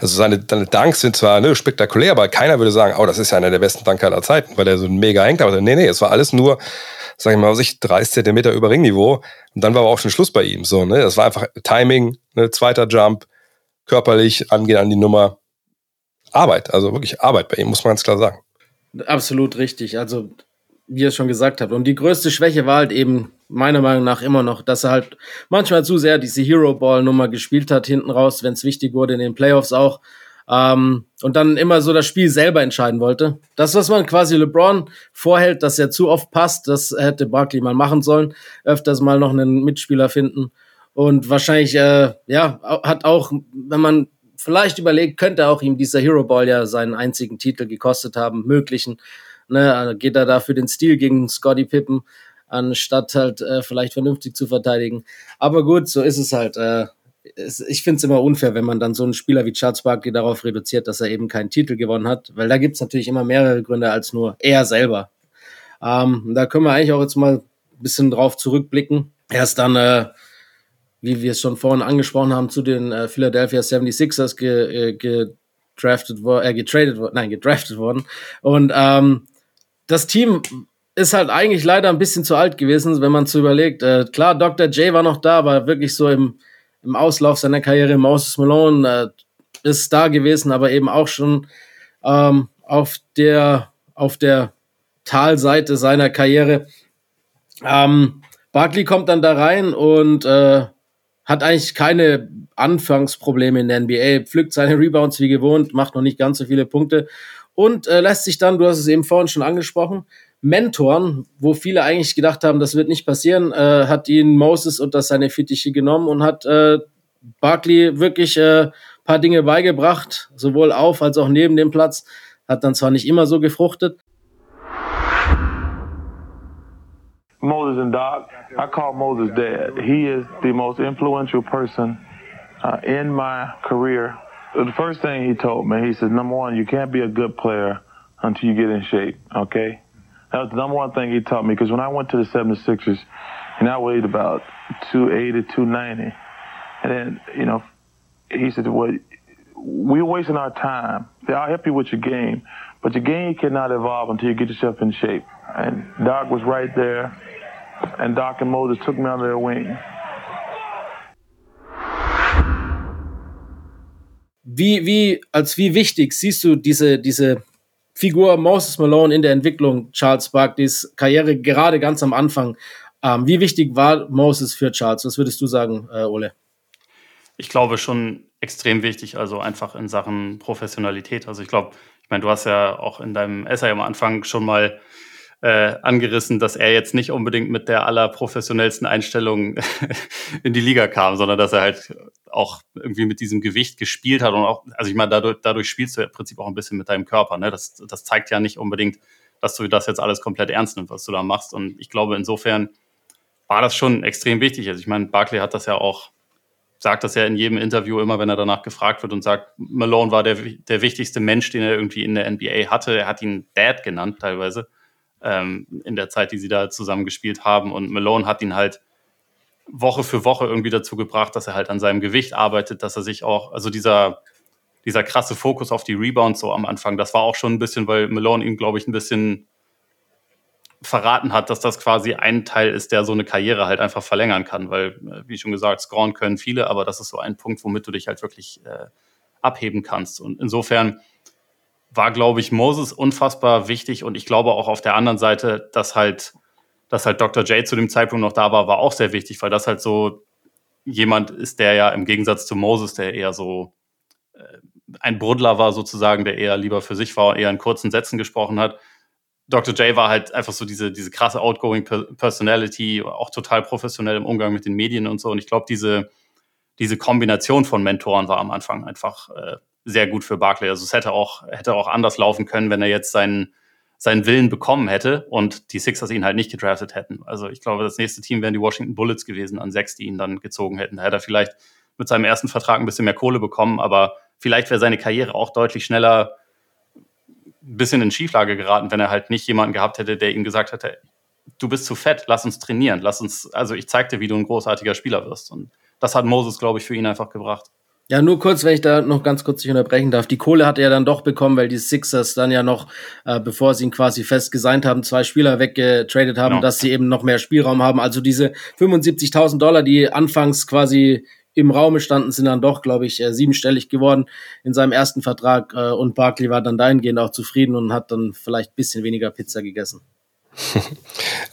also seine, seine Dunks sind zwar ne, spektakulär, aber keiner würde sagen, oh, das ist ja einer der besten Dunker aller Zeiten, weil er so ein mega hängt. Aber nee, nee, es war alles nur, sag ich mal, sich 30 Zentimeter über Ringniveau. Und dann war aber auch schon Schluss bei ihm. So, ne? Das war einfach Timing, ne, zweiter Jump, körperlich angehen an die Nummer. Arbeit, also wirklich Arbeit bei ihm, muss man ganz klar sagen. Absolut richtig. Also wie ihr es schon gesagt habt. Und die größte Schwäche war halt eben meiner Meinung nach immer noch, dass er halt manchmal zu sehr diese Hero Ball Nummer gespielt hat hinten raus, wenn es wichtig wurde in den Playoffs auch. Ähm, und dann immer so das Spiel selber entscheiden wollte. Das, was man quasi LeBron vorhält, dass er zu oft passt, das hätte Barkley mal machen sollen. Öfters mal noch einen Mitspieler finden. Und wahrscheinlich, äh, ja, hat auch, wenn man vielleicht überlegt, könnte auch ihm dieser Hero Ball ja seinen einzigen Titel gekostet haben, möglichen. Ne, geht er da für den Stil gegen Scotty Pippen, anstatt halt äh, vielleicht vernünftig zu verteidigen. Aber gut, so ist es halt. Äh, es, ich finde es immer unfair, wenn man dann so einen Spieler wie Charles Barkley darauf reduziert, dass er eben keinen Titel gewonnen hat, weil da gibt es natürlich immer mehrere Gründe als nur er selber. Ähm, da können wir eigentlich auch jetzt mal ein bisschen drauf zurückblicken. Er ist dann, äh, wie wir es schon vorhin angesprochen haben, zu den äh, Philadelphia 76ers ge, äh, gedraftet worden, äh, getradet worden, nein, gedraftet worden. Und ähm, das Team ist halt eigentlich leider ein bisschen zu alt gewesen, wenn man zu überlegt. Äh, klar, Dr. J war noch da, aber wirklich so im, im Auslauf seiner Karriere, Moses Malone äh, ist da gewesen, aber eben auch schon ähm, auf der auf der Talseite seiner Karriere. Ähm, Barkley kommt dann da rein und äh, hat eigentlich keine Anfangsprobleme in der NBA, pflückt seine Rebounds wie gewohnt, macht noch nicht ganz so viele Punkte und äh, lässt sich dann, du hast es eben vorhin schon angesprochen, Mentoren, wo viele eigentlich gedacht haben, das wird nicht passieren, äh, hat ihn Moses unter seine Fittiche genommen und hat äh, Barkley wirklich äh, paar Dinge beigebracht, sowohl auf als auch neben dem Platz. Hat dann zwar nicht immer so gefruchtet. Moses and Doc, I call Moses dad. He is the most influential person uh, in my career the first thing he told me, he said, number one, you can't be a good player until you get in shape, okay? That was the number one thing he taught me because when I went to the 76ers, and I weighed about 280, 290, and then, you know, he said, well, we're wasting our time. I'll help you with your game, But your game cannot evolve until you get yourself in shape. And Doc was right there, and Doc and Moses took me under their wing. Wie, wie, als wie wichtig siehst du diese, diese Figur Moses Malone in der Entwicklung Charles Barkleys Karriere gerade ganz am Anfang? Ähm, wie wichtig war Moses für Charles? Was würdest du sagen, äh, Ole? Ich glaube schon extrem wichtig, also einfach in Sachen Professionalität. Also ich glaube, ich meine, du hast ja auch in deinem Essay am Anfang schon mal äh, angerissen, dass er jetzt nicht unbedingt mit der allerprofessionellsten Einstellung in die Liga kam, sondern dass er halt auch irgendwie mit diesem Gewicht gespielt hat und auch, also ich meine, dadurch, dadurch spielst du im Prinzip auch ein bisschen mit deinem Körper. Ne? Das, das zeigt ja nicht unbedingt, dass du das jetzt alles komplett ernst nimmst, was du da machst. Und ich glaube, insofern war das schon extrem wichtig. Also ich meine, Barclay hat das ja auch, sagt das ja in jedem Interview immer, wenn er danach gefragt wird und sagt, Malone war der, der wichtigste Mensch, den er irgendwie in der NBA hatte. Er hat ihn Dad genannt teilweise ähm, in der Zeit, die sie da zusammen gespielt haben. Und Malone hat ihn halt Woche für Woche irgendwie dazu gebracht, dass er halt an seinem Gewicht arbeitet, dass er sich auch, also dieser, dieser krasse Fokus auf die Rebounds so am Anfang, das war auch schon ein bisschen, weil Malone ihm, glaube ich, ein bisschen verraten hat, dass das quasi ein Teil ist, der so eine Karriere halt einfach verlängern kann, weil, äh, wie schon gesagt, scoren können viele, aber das ist so ein Punkt, womit du dich halt wirklich äh, abheben kannst. Und insofern war, glaube ich, Moses unfassbar wichtig und ich glaube auch auf der anderen Seite, dass halt, dass halt Dr. J zu dem Zeitpunkt noch da war, war auch sehr wichtig, weil das halt so jemand ist, der ja im Gegensatz zu Moses, der eher so äh, ein Bruddler war sozusagen, der eher lieber für sich war, eher in kurzen Sätzen gesprochen hat. Dr. J war halt einfach so diese, diese krasse outgoing Personality, auch total professionell im Umgang mit den Medien und so. Und ich glaube, diese, diese Kombination von Mentoren war am Anfang einfach äh, sehr gut für Barclay. Also es hätte auch, hätte auch anders laufen können, wenn er jetzt seinen, seinen Willen bekommen hätte und die Sixers ihn halt nicht gedraftet hätten. Also ich glaube, das nächste Team wären die Washington Bullets gewesen an sechs, die ihn dann gezogen hätten. Da hätte er vielleicht mit seinem ersten Vertrag ein bisschen mehr Kohle bekommen, aber vielleicht wäre seine Karriere auch deutlich schneller ein bisschen in Schieflage geraten, wenn er halt nicht jemanden gehabt hätte, der ihm gesagt hätte, du bist zu fett, lass uns trainieren, lass uns, also ich zeig dir, wie du ein großartiger Spieler wirst. Und das hat Moses, glaube ich, für ihn einfach gebracht. Ja, nur kurz, wenn ich da noch ganz kurz dich unterbrechen darf. Die Kohle hat er dann doch bekommen, weil die Sixers dann ja noch, äh, bevor sie ihn quasi fest gesigned haben, zwei Spieler weggetradet haben, genau. dass sie eben noch mehr Spielraum haben. Also diese 75.000 Dollar, die anfangs quasi im Raume standen, sind dann doch, glaube ich, äh, siebenstellig geworden in seinem ersten Vertrag. Äh, und Barkley war dann dahingehend auch zufrieden und hat dann vielleicht bisschen weniger Pizza gegessen.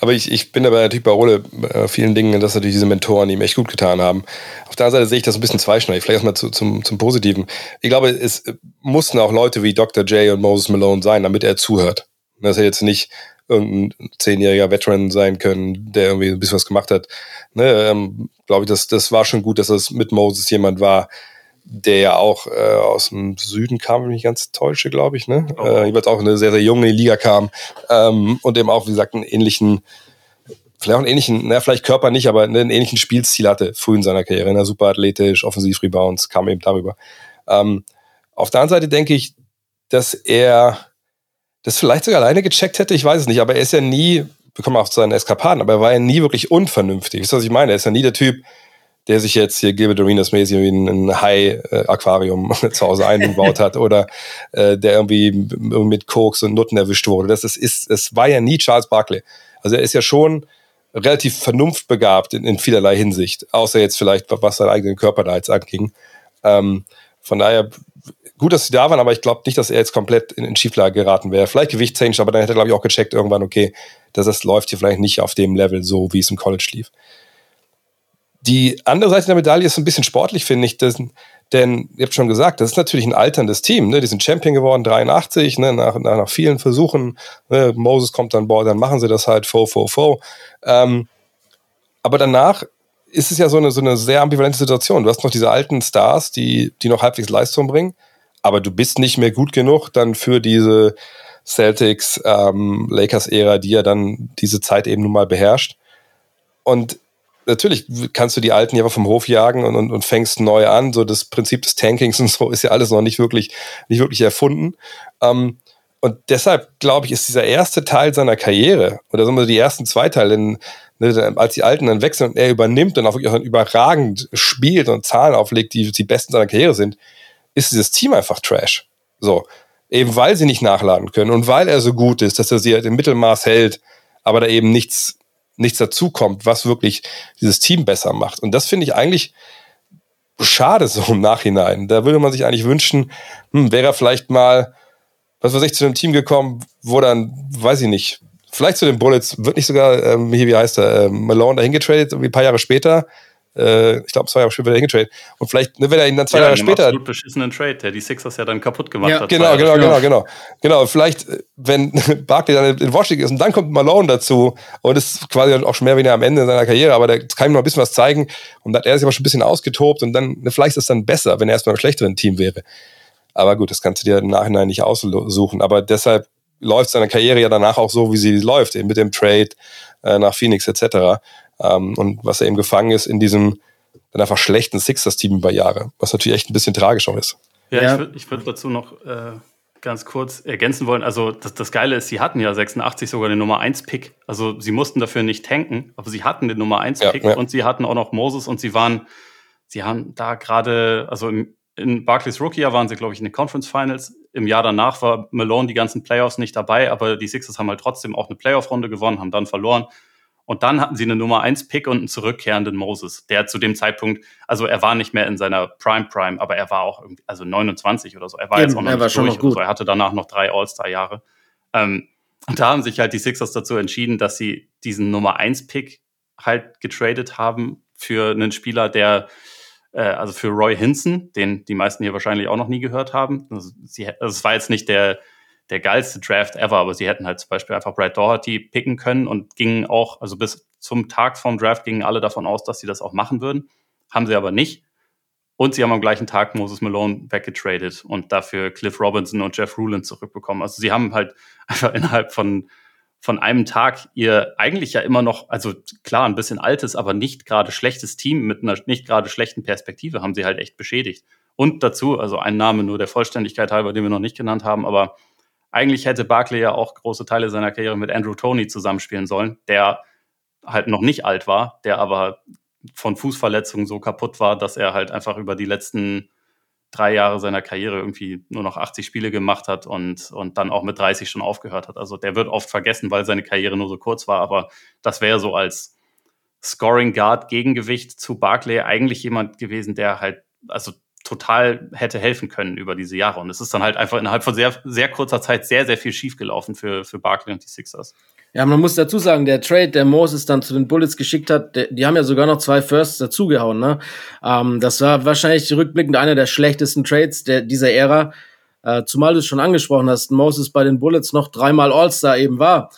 Aber ich, ich bin dabei natürlich bei Ole äh, vielen Dingen, dass natürlich diese Mentoren ihm echt gut getan haben. Auf der anderen Seite sehe ich das ein bisschen zweischneidig. Vielleicht erstmal zu, zum, zum Positiven. Ich glaube, es mussten auch Leute wie Dr. J und Moses Malone sein, damit er zuhört. Dass er jetzt nicht irgendein zehnjähriger Veteran sein können, der irgendwie ein bisschen was gemacht hat. Ne, ähm, glaube ich, das, das war schon gut, dass das mit Moses jemand war, der ja auch äh, aus dem Süden kam, wenn ich mich ganz täusche, glaube ich, ne? Oh. Äh, jeweils auch eine sehr, sehr junge Liga kam ähm, und eben auch, wie gesagt, einen ähnlichen, vielleicht auch einen ähnlichen, na, vielleicht Körper nicht, aber einen ähnlichen Spielstil hatte früh in seiner Karriere. Ne? Super athletisch, offensiv Rebounds, kam eben darüber. Ähm, auf der anderen Seite denke ich, dass er das vielleicht sogar alleine gecheckt hätte, ich weiß es nicht, aber er ist ja nie, wir kommen auf seine Eskapaden, aber er war ja nie wirklich unvernünftig. Wisst ihr, was ich meine? Er ist ja nie der Typ, der sich jetzt hier Gilbert Arenas mäßig ein Hai-Aquarium zu Hause eingebaut hat oder äh, der irgendwie mit Koks und Nutten erwischt wurde. Das ist, ist, es war ja nie Charles Barkley. Also er ist ja schon relativ vernunftbegabt in, in vielerlei Hinsicht, außer jetzt vielleicht, was seinen eigenen Körper da jetzt anging. Ähm, von daher gut, dass sie da waren, aber ich glaube nicht, dass er jetzt komplett in, in Schieflage geraten wäre. Vielleicht Gewichtschange, aber dann hätte er, glaube ich, auch gecheckt irgendwann, okay, dass das läuft hier vielleicht nicht auf dem Level so, wie es im College lief. Die andere Seite der Medaille ist ein bisschen sportlich, finde ich, das, denn ihr habt schon gesagt, das ist natürlich ein alterndes Team. Ne? Die sind Champion geworden, 83, ne? nach, nach, nach vielen Versuchen. Ne? Moses kommt an Bord, dann machen sie das halt, fo, fo, fo. Ähm, aber danach ist es ja so eine, so eine sehr ambivalente Situation. Du hast noch diese alten Stars, die, die noch halbwegs Leistung bringen aber du bist nicht mehr gut genug dann für diese Celtics, ähm, Lakers-Ära, die ja dann diese Zeit eben nun mal beherrscht. Und natürlich kannst du die Alten ja vom Hof jagen und, und, und fängst neu an. So das Prinzip des Tankings und so ist ja alles noch nicht wirklich, nicht wirklich erfunden. Ähm, und deshalb, glaube ich, ist dieser erste Teil seiner Karriere, oder sagen wir die ersten zwei Teile, ne, als die Alten dann wechseln und er übernimmt und auch wirklich auch überragend spielt und Zahlen auflegt, die die besten seiner Karriere sind, ist dieses Team einfach Trash. So. Eben weil sie nicht nachladen können und weil er so gut ist, dass er sie halt im Mittelmaß hält, aber da eben nichts, nichts dazukommt, was wirklich dieses Team besser macht. Und das finde ich eigentlich schade so im Nachhinein. Da würde man sich eigentlich wünschen, hm, wäre er vielleicht mal, was weiß ich, zu einem Team gekommen, wo dann, weiß ich nicht, vielleicht zu den Bullets, wird nicht sogar, ähm, hier, wie heißt er, ähm, Malone dahin getradet, irgendwie ein paar Jahre später, äh, ich glaube, zwei Jahre später wieder hingetradet. Und vielleicht, ne, wenn er ihn dann zwei ja, Jahre später. absolut beschissenen Trade, der die Sixers ja dann kaputt gemacht ja, hat. Genau, genau, genau, genau. Genau, vielleicht, wenn Barkley dann in Washington ist und dann kommt Malone dazu und ist quasi auch schon mehr oder weniger am Ende seiner Karriere, aber der kann ihm noch ein bisschen was zeigen und hat er sich aber schon ein bisschen ausgetobt und dann, ne, vielleicht ist es dann besser, wenn er erstmal im schlechteren Team wäre. Aber gut, das kannst du dir im Nachhinein nicht aussuchen. Aber deshalb läuft seine Karriere ja danach auch so, wie sie läuft, eben mit dem Trade äh, nach Phoenix etc. Ähm, und was er eben gefangen ist in diesem dann einfach schlechten Sixers-Team über Jahre, was natürlich echt ein bisschen tragisch auch ist. Ja, ja. ich würde würd dazu noch äh, ganz kurz ergänzen wollen. Also das, das Geile ist, sie hatten ja 86 sogar den Nummer 1-Pick. Also sie mussten dafür nicht tanken, aber sie hatten den Nummer 1-Pick ja, ja. und sie hatten auch noch Moses und sie waren, sie haben da gerade, also im, in Barclays Rookie-Jahr waren sie, glaube ich, in den Conference Finals. Im Jahr danach war Malone die ganzen Playoffs nicht dabei, aber die Sixers haben halt trotzdem auch eine Playoff-Runde gewonnen, haben dann verloren. Und dann hatten sie eine Nummer 1 Pick und einen zurückkehrenden Moses, der zu dem Zeitpunkt, also er war nicht mehr in seiner Prime Prime, aber er war auch irgendwie, also 29 oder so. Er war Eben, jetzt auch noch nicht durch noch gut. So. Er hatte danach noch drei All-Star-Jahre. Ähm, und da haben sich halt die Sixers dazu entschieden, dass sie diesen Nummer 1 Pick halt getradet haben für einen Spieler, der äh, also für Roy Hinson, den die meisten hier wahrscheinlich auch noch nie gehört haben. Also, sie, also es war jetzt nicht der der geilste Draft ever, aber sie hätten halt zum Beispiel einfach Brad Doherty picken können und gingen auch, also bis zum Tag vom Draft gingen alle davon aus, dass sie das auch machen würden. Haben sie aber nicht. Und sie haben am gleichen Tag Moses Malone weggetradet und dafür Cliff Robinson und Jeff Rulin zurückbekommen. Also sie haben halt einfach innerhalb von, von einem Tag ihr eigentlich ja immer noch, also klar, ein bisschen altes, aber nicht gerade schlechtes Team mit einer nicht gerade schlechten Perspektive haben sie halt echt beschädigt. Und dazu, also ein Name nur der Vollständigkeit halber, den wir noch nicht genannt haben, aber eigentlich hätte Barkley ja auch große Teile seiner Karriere mit Andrew Tony zusammenspielen sollen, der halt noch nicht alt war, der aber von Fußverletzungen so kaputt war, dass er halt einfach über die letzten drei Jahre seiner Karriere irgendwie nur noch 80 Spiele gemacht hat und, und dann auch mit 30 schon aufgehört hat. Also der wird oft vergessen, weil seine Karriere nur so kurz war, aber das wäre so als Scoring Guard Gegengewicht zu Barkley eigentlich jemand gewesen, der halt, also total hätte helfen können über diese Jahre. Und es ist dann halt einfach innerhalb von sehr, sehr kurzer Zeit sehr, sehr viel schiefgelaufen für, für Barkley und die Sixers. Ja, man muss dazu sagen, der Trade, der Moses dann zu den Bullets geschickt hat, der, die haben ja sogar noch zwei Firsts dazugehauen. Ne? Ähm, das war wahrscheinlich rückblickend einer der schlechtesten Trades der, dieser Ära. Äh, zumal du es schon angesprochen hast, Moses bei den Bullets noch dreimal All-Star eben war.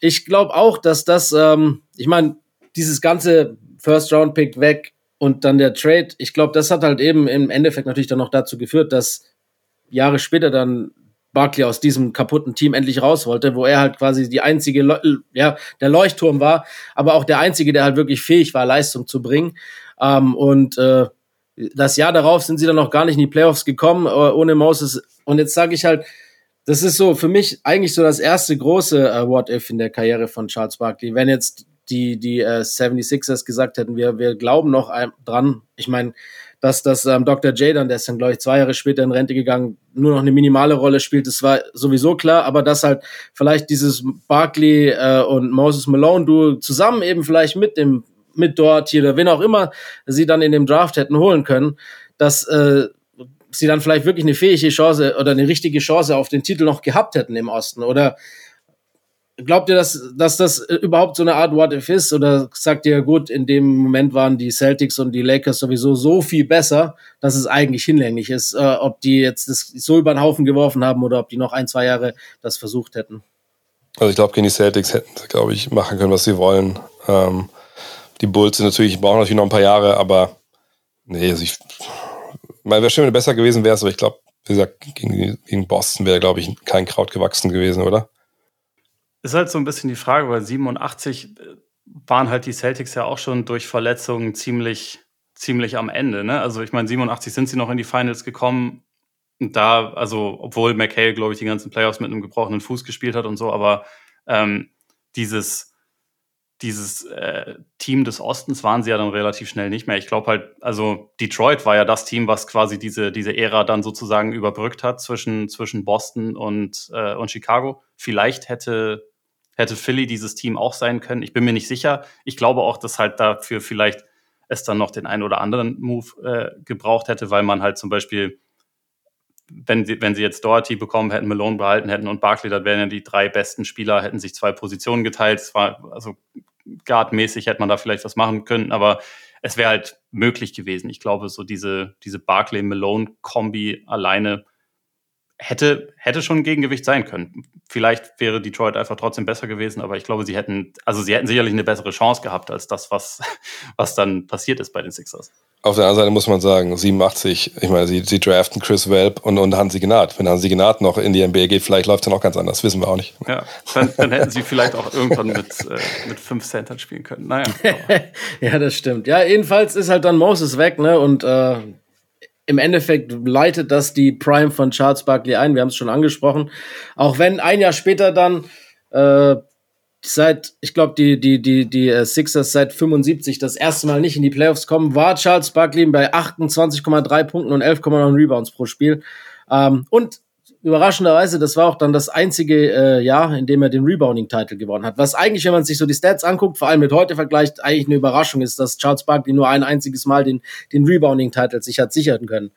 Ich glaube auch, dass das, ähm, ich meine, dieses ganze First-Round-Pick weg, und dann der Trade, ich glaube, das hat halt eben im Endeffekt natürlich dann noch dazu geführt, dass Jahre später dann Barkley aus diesem kaputten Team endlich raus wollte, wo er halt quasi die einzige, Le ja, der Leuchtturm war, aber auch der einzige, der halt wirklich fähig war, Leistung zu bringen. Ähm, und äh, das Jahr darauf sind sie dann noch gar nicht in die Playoffs gekommen, äh, ohne Moses. Und jetzt sage ich halt, das ist so für mich eigentlich so das erste große äh, What-If in der Karriere von Charles Barkley. Wenn jetzt die, die äh, 76ers gesagt hätten, wir, wir glauben noch dran. Ich meine, dass das ähm, Dr. J dann, der ist dann, glaube ich, zwei Jahre später in Rente gegangen, nur noch eine minimale Rolle spielt, das war sowieso klar, aber dass halt vielleicht dieses Barkley äh, und Moses Malone Duo zusammen eben vielleicht mit dem, mit dort hier oder wen auch immer sie dann in dem Draft hätten holen können, dass äh, sie dann vielleicht wirklich eine fähige Chance oder eine richtige Chance auf den Titel noch gehabt hätten im Osten oder Glaubt ihr, dass, dass das überhaupt so eine Art What If ist? Oder sagt ihr, gut, in dem Moment waren die Celtics und die Lakers sowieso so viel besser, dass es eigentlich hinlänglich ist, äh, ob die jetzt das so über den Haufen geworfen haben oder ob die noch ein, zwei Jahre das versucht hätten? Also ich glaube, gegen die Celtics hätten sie, glaube ich, machen können, was sie wollen. Ähm, die Bulls sind natürlich, brauchen natürlich noch ein paar Jahre, aber nee, also ich, wäre schön, wenn es besser gewesen wäre, aber ich glaube, wie gesagt, gegen, gegen Boston wäre, glaube ich, kein Kraut gewachsen gewesen, oder? Ist halt so ein bisschen die Frage, weil 87 äh, waren halt die Celtics ja auch schon durch Verletzungen ziemlich, ziemlich am Ende. Ne? Also ich meine, 87 sind sie noch in die Finals gekommen. Und da, also obwohl McHale, glaube ich, die ganzen Playoffs mit einem gebrochenen Fuß gespielt hat und so, aber ähm, dieses, dieses äh, Team des Ostens waren sie ja dann relativ schnell nicht mehr. Ich glaube halt, also Detroit war ja das Team, was quasi diese, diese Ära dann sozusagen überbrückt hat zwischen, zwischen Boston und, äh, und Chicago. Vielleicht hätte, hätte Philly dieses Team auch sein können. Ich bin mir nicht sicher. Ich glaube auch, dass halt dafür vielleicht es dann noch den einen oder anderen Move äh, gebraucht hätte, weil man halt zum Beispiel wenn sie, wenn sie jetzt Doherty bekommen hätten, Malone behalten hätten und Barkley, das wären ja die drei besten Spieler, hätten sich zwei Positionen geteilt. Es war also Guard-mäßig hätte man da vielleicht was machen können, aber es wäre halt möglich gewesen. Ich glaube, so diese, diese Barclay-Malone-Kombi alleine hätte, hätte schon ein Gegengewicht sein können. Vielleicht wäre Detroit einfach trotzdem besser gewesen, aber ich glaube, sie hätten, also sie hätten sicherlich eine bessere Chance gehabt als das, was, was dann passiert ist bei den Sixers. Auf der anderen Seite muss man sagen, 87, ich meine, sie, sie draften Chris Welp und, und Hansi Gnad. Wenn Hansi Gnad noch in die NBA geht, vielleicht läuft es dann auch ganz anders, wissen wir auch nicht. Ja, dann, dann hätten sie vielleicht auch irgendwann mit, äh, mit fünf Centern spielen können. Naja. ja, das stimmt. Ja, jedenfalls ist halt dann Moses weg, ne? Und äh, im Endeffekt leitet das die Prime von Charles Barkley ein. Wir haben es schon angesprochen. Auch wenn ein Jahr später dann äh, seit, ich glaube, die, die, die, die äh, Sixers seit 75 das erste Mal nicht in die Playoffs kommen, war Charles Barkley bei 28,3 Punkten und 11,9 Rebounds pro Spiel. Ähm, und überraschenderweise, das war auch dann das einzige äh, Jahr, in dem er den Rebounding-Titel gewonnen hat. Was eigentlich, wenn man sich so die Stats anguckt, vor allem mit heute vergleicht, eigentlich eine Überraschung ist, dass Charles Barkley nur ein einziges Mal den, den Rebounding-Titel sich hat sichern können.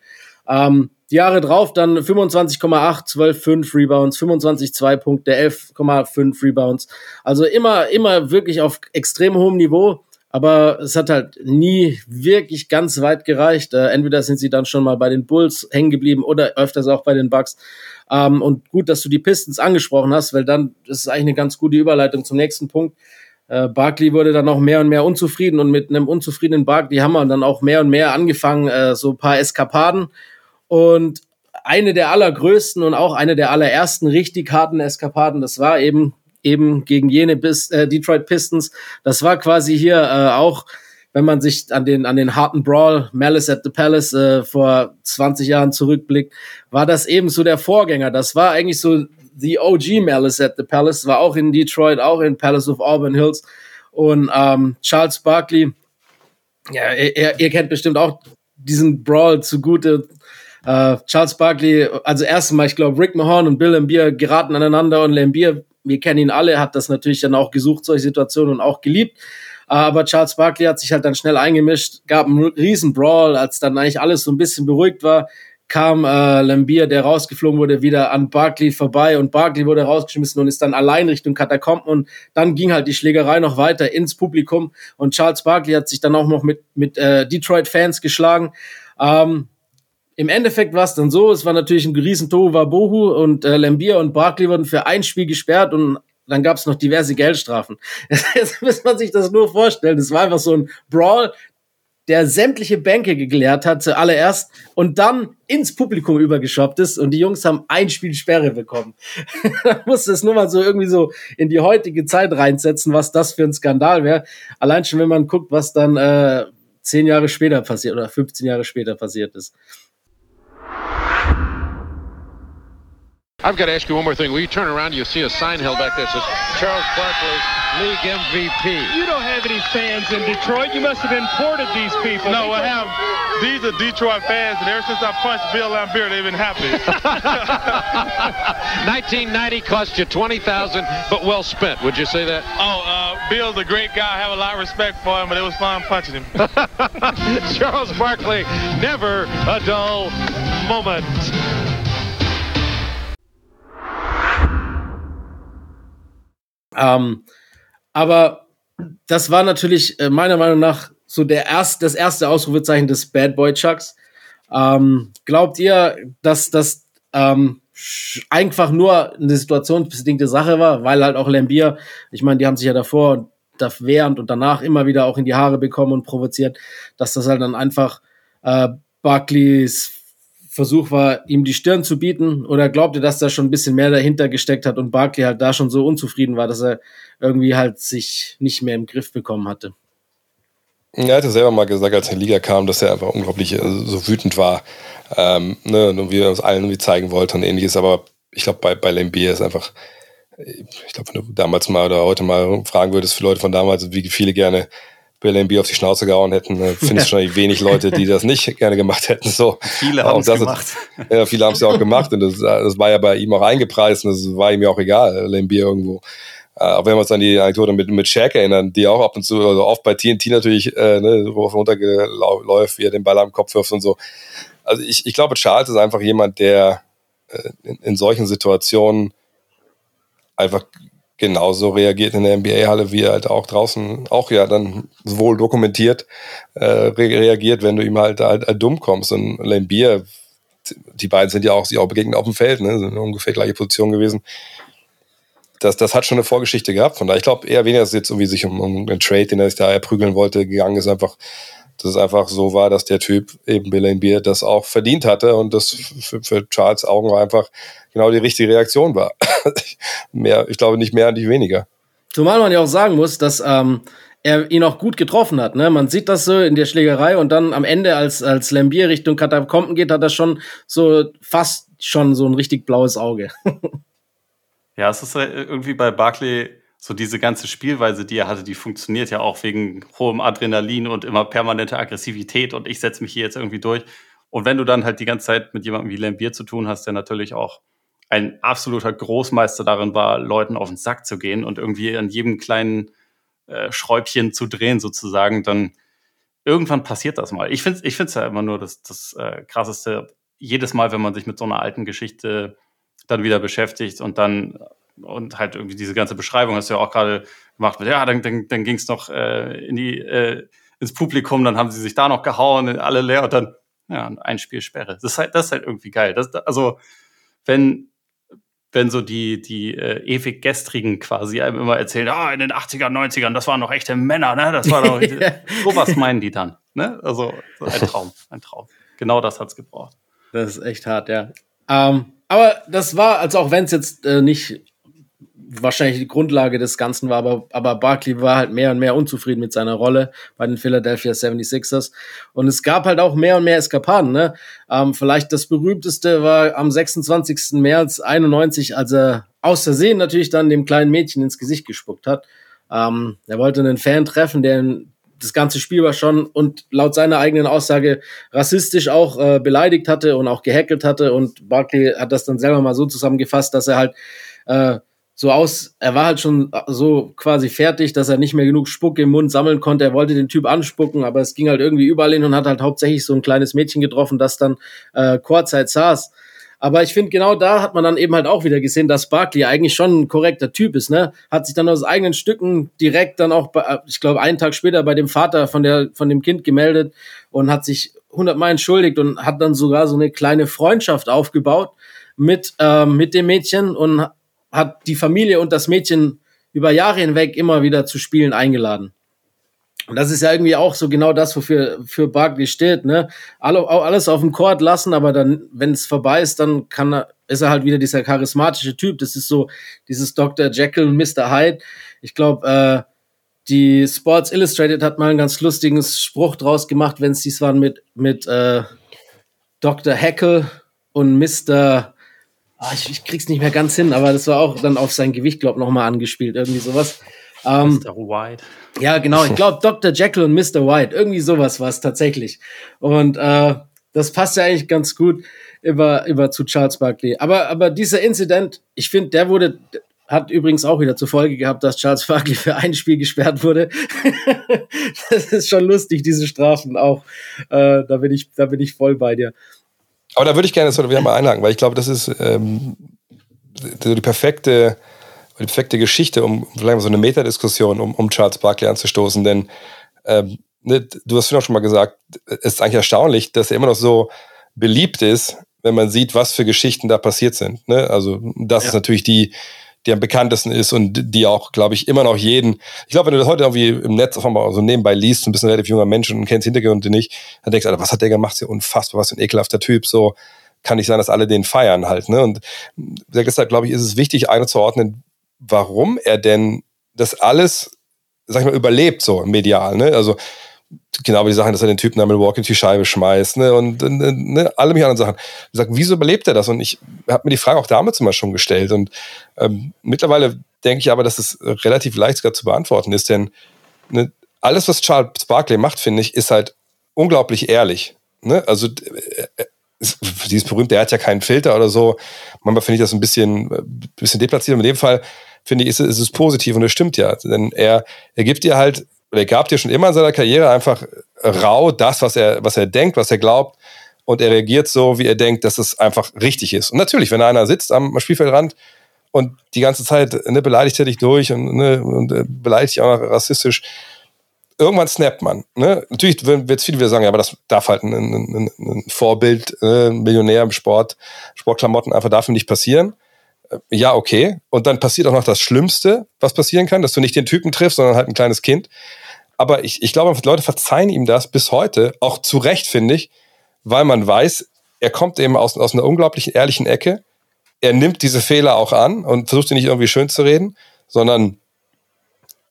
Ähm, die Jahre drauf dann 25,8, 12,5 Rebounds, 25,2 Punkte, 11,5 Rebounds. Also immer, immer wirklich auf extrem hohem Niveau. Aber es hat halt nie wirklich ganz weit gereicht. Äh, entweder sind sie dann schon mal bei den Bulls hängen geblieben oder öfters auch bei den Bucks. Ähm, und gut, dass du die Pistons angesprochen hast, weil dann das ist eigentlich eine ganz gute Überleitung zum nächsten Punkt. Äh, Barkley wurde dann auch mehr und mehr unzufrieden und mit einem unzufriedenen Barkley haben wir dann auch mehr und mehr angefangen, äh, so ein paar Eskapaden. Und eine der allergrößten und auch eine der allerersten richtig harten Eskapaden, das war eben eben gegen jene Bis, äh, Detroit Pistons. Das war quasi hier äh, auch, wenn man sich an den an den harten Brawl Malice at the Palace äh, vor 20 Jahren zurückblickt, war das eben so der Vorgänger. Das war eigentlich so the OG Malice at the Palace, war auch in Detroit, auch in Palace of Auburn Hills und ähm, Charles Barkley. Ja, ihr, ihr kennt bestimmt auch diesen Brawl zugute. Uh, Charles Barkley, also erstmal, ich glaube, Rick Mahorn und Bill Lambier geraten aneinander und Lambier wir kennen ihn alle, hat das natürlich dann auch gesucht, solche Situationen und auch geliebt. Aber Charles Barkley hat sich halt dann schnell eingemischt, gab einen riesen Brawl, als dann eigentlich alles so ein bisschen beruhigt war, kam äh, Lambier, der rausgeflogen wurde, wieder an Barkley vorbei und Barkley wurde rausgeschmissen und ist dann allein Richtung Katakomben und dann ging halt die Schlägerei noch weiter ins Publikum und Charles Barkley hat sich dann auch noch mit, mit äh, Detroit-Fans geschlagen. Ähm, im Endeffekt war es dann so, es war natürlich ein riesen Tohuwabohu und äh, Lambier und Barkley wurden für ein Spiel gesperrt und dann gab es noch diverse Geldstrafen. Jetzt muss man sich das nur vorstellen. Das war einfach so ein Brawl, der sämtliche Bänke geleert hat zuallererst und dann ins Publikum übergeschoppt ist und die Jungs haben ein Spiel Sperre bekommen. da muss es nur mal so irgendwie so in die heutige Zeit reinsetzen, was das für ein Skandal wäre. Allein schon, wenn man guckt, was dann äh, zehn Jahre später passiert oder 15 Jahre später passiert ist. I've got to ask you one more thing. Will you turn around? You see a sign held back there that says Charles Barkley, League MVP. You don't have any fans in Detroit. You must have imported these people. No, I have. These are Detroit fans, and ever since I punched Bill Lambier, they've been happy. 1990 cost you 20000 but well spent. Would you say that? Oh, uh, Bill's a great guy. I have a lot of respect for him, but it was fun punching him. Charles Barkley, never a dull moment. Ähm, aber das war natürlich äh, meiner Meinung nach so der erst, das erste Ausrufezeichen des Bad Boy Chucks. Ähm, glaubt ihr, dass das ähm, einfach nur eine situationsbedingte Sache war, weil halt auch Lambier, ich meine, die haben sich ja davor, während und danach immer wieder auch in die Haare bekommen und provoziert, dass das halt dann einfach äh, Barclays Versuch war, ihm die Stirn zu bieten? Oder glaubt ihr, dass da schon ein bisschen mehr dahinter gesteckt hat und Barkley halt da schon so unzufrieden war, dass er irgendwie halt sich nicht mehr im Griff bekommen hatte? Er hatte selber mal gesagt, als er in die Liga kam, dass er einfach unglaublich äh, so wütend war. Ähm, ne, und wie er uns allen irgendwie zeigen wollte und ähnliches. Aber ich glaube, bei, bei Lambier ist einfach, ich glaube, wenn du damals mal oder heute mal fragen würdest für Leute von damals, wie viele gerne Bill Embiid auf die Schnauze gehauen hätten, äh, findest du wahrscheinlich wenig Leute, die das nicht gerne gemacht hätten. So. Viele haben es gemacht. ja, viele haben es ja auch gemacht und das, das, war ja bei ihm auch eingepreist und das war ihm ja auch egal, Embiid irgendwo. Äh, auch wenn wir uns an die Anekdote mit, mit Shaq erinnern, die auch ab und zu, also oft bei TNT natürlich äh, ne, runterläuft, wie er den Ball am Kopf wirft und so. Also ich, ich glaube, Charles ist einfach jemand, der äh, in, in solchen Situationen einfach genauso reagiert in der NBA-Halle, wie er halt auch draußen auch ja dann wohl dokumentiert äh, reagiert, wenn du ihm halt, halt, halt dumm kommst. Und Lane Beer, die beiden sind ja auch sich auch begegnet auf dem Feld, ne, sind ungefähr gleiche Position gewesen. Das, das hat schon eine Vorgeschichte gehabt. Von daher, ich glaube eher weniger, dass es jetzt irgendwie sich um, um einen Trade, den er sich da erprügeln wollte, gegangen ist, einfach, dass es einfach so war, dass der Typ, eben Bill Beer, das auch verdient hatte und das für, für Charles Augen war einfach genau die richtige Reaktion war. mehr, ich glaube nicht mehr, nicht weniger. Zumal man ja auch sagen muss, dass ähm, er ihn auch gut getroffen hat. Ne? Man sieht das so in der Schlägerei und dann am Ende, als, als Lambier Richtung Katakomben geht, hat er schon so fast schon so ein richtig blaues Auge. ja, es ist irgendwie bei Barclay so diese ganze Spielweise, die er hatte, die funktioniert ja auch wegen hohem Adrenalin und immer permanenter Aggressivität und ich setze mich hier jetzt irgendwie durch. Und wenn du dann halt die ganze Zeit mit jemandem wie Lambier zu tun hast, der natürlich auch ein absoluter Großmeister darin war, Leuten auf den Sack zu gehen und irgendwie an jedem kleinen äh, Schräubchen zu drehen, sozusagen, dann irgendwann passiert das mal. Ich finde es ich find's ja immer nur das, das äh, Krasseste, jedes Mal, wenn man sich mit so einer alten Geschichte dann wieder beschäftigt und dann und halt irgendwie diese ganze Beschreibung hast du ja auch gerade gemacht, ja, dann, dann, dann ging es noch äh, in die, äh, ins Publikum, dann haben sie sich da noch gehauen, alle leer und dann, ja, ein Spiel Sperre. Das ist halt, das ist halt irgendwie geil. Das, also, wenn, wenn so die, die äh, ewig Gestrigen quasi einem immer erzählen, ah, in den 80ern, 90ern, das waren noch echte Männer, ne? Das war doch so was meinen die dann. Ne? Also so ein Traum, ein Traum. Genau das hat's gebraucht. Das ist echt hart, ja. Ähm, aber das war, also auch wenn es jetzt äh, nicht wahrscheinlich die Grundlage des Ganzen war, aber, aber Barkley war halt mehr und mehr unzufrieden mit seiner Rolle bei den Philadelphia 76ers. Und es gab halt auch mehr und mehr Eskapaden. Ne? Ähm, vielleicht das berühmteste war am 26. März 91, als er aus Versehen natürlich dann dem kleinen Mädchen ins Gesicht gespuckt hat. Ähm, er wollte einen Fan treffen, der das ganze Spiel war schon und laut seiner eigenen Aussage rassistisch auch äh, beleidigt hatte und auch gehackelt hatte. Und Barkley hat das dann selber mal so zusammengefasst, dass er halt äh, so aus, er war halt schon so quasi fertig, dass er nicht mehr genug Spuck im Mund sammeln konnte. Er wollte den Typ anspucken, aber es ging halt irgendwie überall hin und hat halt hauptsächlich so ein kleines Mädchen getroffen, das dann äh, Chorzeit saß. Aber ich finde, genau da hat man dann eben halt auch wieder gesehen, dass Barkley eigentlich schon ein korrekter Typ ist, ne? Hat sich dann aus eigenen Stücken direkt dann auch, bei, ich glaube, einen Tag später bei dem Vater von der, von dem Kind gemeldet und hat sich hundertmal entschuldigt und hat dann sogar so eine kleine Freundschaft aufgebaut mit, äh, mit dem Mädchen und hat die Familie und das Mädchen über Jahre hinweg immer wieder zu Spielen eingeladen. Und das ist ja irgendwie auch so genau das, wofür für Barkley steht, ne? alles auf dem Court lassen, aber dann, wenn es vorbei ist, dann kann er, ist er halt wieder dieser charismatische Typ. Das ist so dieses Dr. Jekyll und Mr. Hyde. Ich glaube, äh, die Sports Illustrated hat mal einen ganz lustigen Spruch draus gemacht, wenn es dies waren mit, mit äh, Dr. Hackle und Mr. Oh, ich, ich, krieg's nicht mehr ganz hin, aber das war auch dann auf sein Gewicht, glaube ich, nochmal angespielt, irgendwie sowas. Ähm, Mr. White. Ja, genau. Ich glaube, Dr. Jekyll und Mr. White. Irgendwie sowas war es tatsächlich. Und äh, das passt ja eigentlich ganz gut über, über zu Charles Barkley. Aber, aber dieser Incident, ich finde, der wurde, hat übrigens auch wieder zur Folge gehabt, dass Charles Barkley für ein Spiel gesperrt wurde. das ist schon lustig, diese Strafen auch. Äh, da, bin ich, da bin ich voll bei dir. Aber da würde ich gerne das wieder mal einhaken, weil ich glaube, das ist ähm, die perfekte die perfekte Geschichte, um vielleicht mal so eine Metadiskussion um, um Charles Barkley anzustoßen. Denn ähm, ne, du hast auch schon mal gesagt, es ist eigentlich erstaunlich, dass er immer noch so beliebt ist, wenn man sieht, was für Geschichten da passiert sind. Ne? Also das ja. ist natürlich die, die am bekanntesten ist und die auch, glaube ich, immer noch jeden. Ich glaube, wenn du das heute irgendwie im Netz auf einmal so nebenbei liest, ein bisschen relativ junger Mensch und kennst Hintergründe nicht, dann denkst du, Alter, was hat der gemacht? Ist ja unfassbar, was für ein ekelhafter Typ. So kann nicht sein, dass alle den feiern halt. Ne? Und deshalb, glaube ich, ist es wichtig, einzuordnen, warum er denn das alles, sag ich mal, überlebt, so medial. Ne? Also genau wie die Sachen, dass er den Typen da Walk in die Scheibe schmeißt, ne, und ne, ne alle mich anderen Sachen. Ich sag, wieso überlebt er das? Und ich habe mir die Frage auch damals immer schon gestellt. Und ähm, mittlerweile denke ich aber, dass es relativ leicht sogar zu beantworten ist, denn ne, alles, was Charles Barkley macht, finde ich, ist halt unglaublich ehrlich. Ne? Also äh, äh dieses berühmte, er hat ja keinen Filter oder so. Manchmal finde ich das ein bisschen, äh, bisschen deplatziert. In dem Fall finde ich, ist, ist es positiv und es stimmt ja. Denn er, er gibt dir halt und er gab dir schon immer in seiner Karriere einfach rau das, was er, was er denkt, was er glaubt. Und er reagiert so, wie er denkt, dass es einfach richtig ist. Und natürlich, wenn einer sitzt am Spielfeldrand und die ganze Zeit ne, beleidigt er dich durch und, ne, und äh, beleidigt dich auch noch rassistisch, irgendwann snappt man. Ne? Natürlich wird es viele wieder sagen, ja, aber das darf halt ein, ein, ein Vorbild, äh, Millionär im Sport, Sportklamotten einfach dafür nicht passieren. Äh, ja, okay. Und dann passiert auch noch das Schlimmste, was passieren kann, dass du nicht den Typen triffst, sondern halt ein kleines Kind aber ich, ich glaube, Leute verzeihen ihm das bis heute, auch zu Recht, finde ich, weil man weiß, er kommt eben aus, aus einer unglaublich ehrlichen Ecke. Er nimmt diese Fehler auch an und versucht sie nicht irgendwie schön zu reden, sondern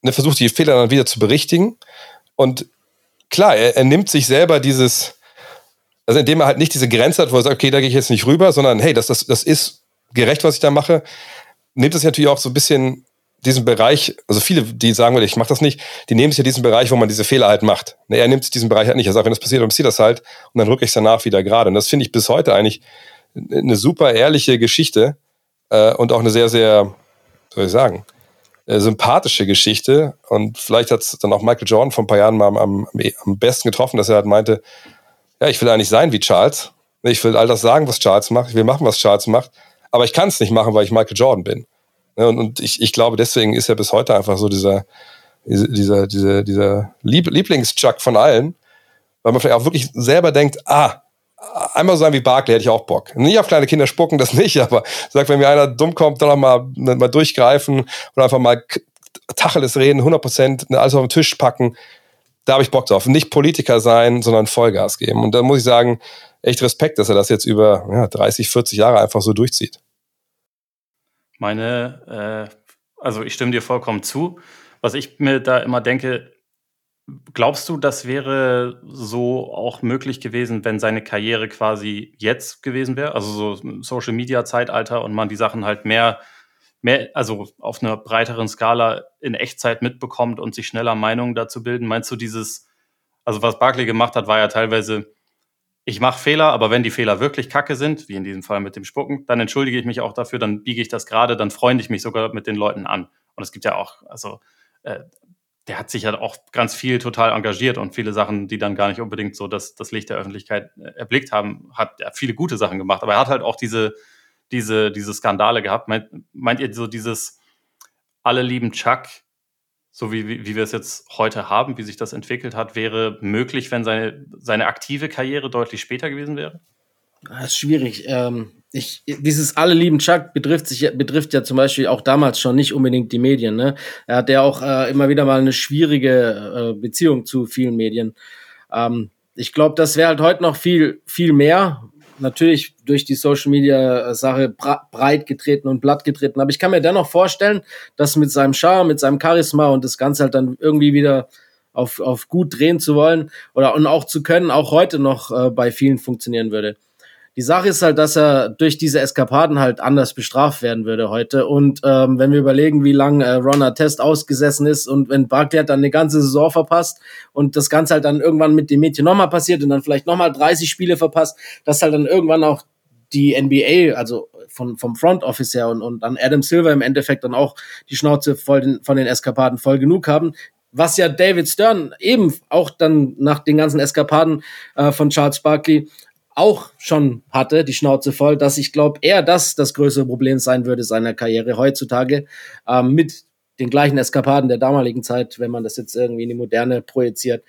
ne, versucht die Fehler dann wieder zu berichtigen. Und klar, er, er nimmt sich selber dieses, also indem er halt nicht diese Grenze hat, wo er sagt, okay, da gehe ich jetzt nicht rüber, sondern hey, das, das, das ist gerecht, was ich da mache, nimmt es natürlich auch so ein bisschen diesen Bereich, also viele, die sagen, ich mache das nicht, die nehmen sich ja diesen Bereich, wo man diese Fehler halt macht. Ne, er nimmt diesen Bereich halt nicht. Er sagt, wenn das passiert, dann passiert das halt und dann rücke ich es danach wieder gerade. Und das finde ich bis heute eigentlich eine super ehrliche Geschichte äh, und auch eine sehr, sehr, soll ich sagen, äh, sympathische Geschichte. Und vielleicht hat es dann auch Michael Jordan vor ein paar Jahren mal am, am, am besten getroffen, dass er halt meinte, ja, ich will eigentlich sein wie Charles. Ich will all das sagen, was Charles macht. Ich will machen, was Charles macht. Aber ich kann es nicht machen, weil ich Michael Jordan bin. Ne, und, und ich, ich glaube, deswegen ist er bis heute einfach so dieser, dieser, dieser, dieser Lieb Lieblings-Chuck von allen, weil man vielleicht auch wirklich selber denkt, ah, einmal so sein wie Barkley hätte ich auch Bock. Nicht auf kleine Kinder spucken, das nicht, aber sagt, wenn mir einer dumm kommt, dann mal, mal durchgreifen oder einfach mal Tacheles reden, 100 Prozent, ne, alles auf den Tisch packen, da habe ich Bock drauf. Nicht Politiker sein, sondern Vollgas geben. Und da muss ich sagen, echt Respekt, dass er das jetzt über ja, 30, 40 Jahre einfach so durchzieht. Meine, äh, also ich stimme dir vollkommen zu. Was ich mir da immer denke, glaubst du, das wäre so auch möglich gewesen, wenn seine Karriere quasi jetzt gewesen wäre? Also so Social Media Zeitalter und man die Sachen halt mehr, mehr, also auf einer breiteren Skala in Echtzeit mitbekommt und sich schneller Meinungen dazu bilden? Meinst du dieses, also was Barkley gemacht hat, war ja teilweise ich mache Fehler, aber wenn die Fehler wirklich kacke sind, wie in diesem Fall mit dem Spucken, dann entschuldige ich mich auch dafür, dann biege ich das gerade, dann freunde ich mich sogar mit den Leuten an. Und es gibt ja auch, also äh, der hat sich ja auch ganz viel total engagiert und viele Sachen, die dann gar nicht unbedingt so das, das Licht der Öffentlichkeit äh, erblickt haben, hat er viele gute Sachen gemacht. Aber er hat halt auch diese, diese, diese Skandale gehabt. Meint, meint ihr so dieses alle lieben Chuck, so wie, wie, wie wir es jetzt heute haben, wie sich das entwickelt hat, wäre möglich, wenn seine, seine aktive Karriere deutlich später gewesen wäre? Das ist schwierig. Ähm, ich, dieses alle lieben Chuck betrifft sich betrifft ja zum Beispiel auch damals schon nicht unbedingt die Medien. Ne? Er hat ja auch äh, immer wieder mal eine schwierige äh, Beziehung zu vielen Medien. Ähm, ich glaube, das wäre halt heute noch viel viel mehr, natürlich durch die Social Media Sache breit getreten und blatt getreten. Aber ich kann mir dennoch vorstellen, dass mit seinem Charme, mit seinem Charisma und das Ganze halt dann irgendwie wieder auf, auf gut drehen zu wollen oder und auch zu können, auch heute noch äh, bei vielen funktionieren würde. Die Sache ist halt, dass er durch diese Eskapaden halt anders bestraft werden würde heute. Und ähm, wenn wir überlegen, wie lange äh, Ron Test ausgesessen ist und wenn Barkley hat dann eine ganze Saison verpasst und das Ganze halt dann irgendwann mit dem Mädchen nochmal passiert und dann vielleicht nochmal 30 Spiele verpasst, dass halt dann irgendwann auch die NBA, also von, vom Front Office her und, und dann Adam Silver im Endeffekt dann auch die Schnauze voll den, von den Eskapaden voll genug haben, was ja David Stern eben auch dann nach den ganzen Eskapaden äh, von Charles Barkley auch schon hatte, die Schnauze voll, dass ich glaube, eher das das größere Problem sein würde seiner Karriere heutzutage ähm, mit den gleichen Eskapaden der damaligen Zeit, wenn man das jetzt irgendwie in die Moderne projiziert.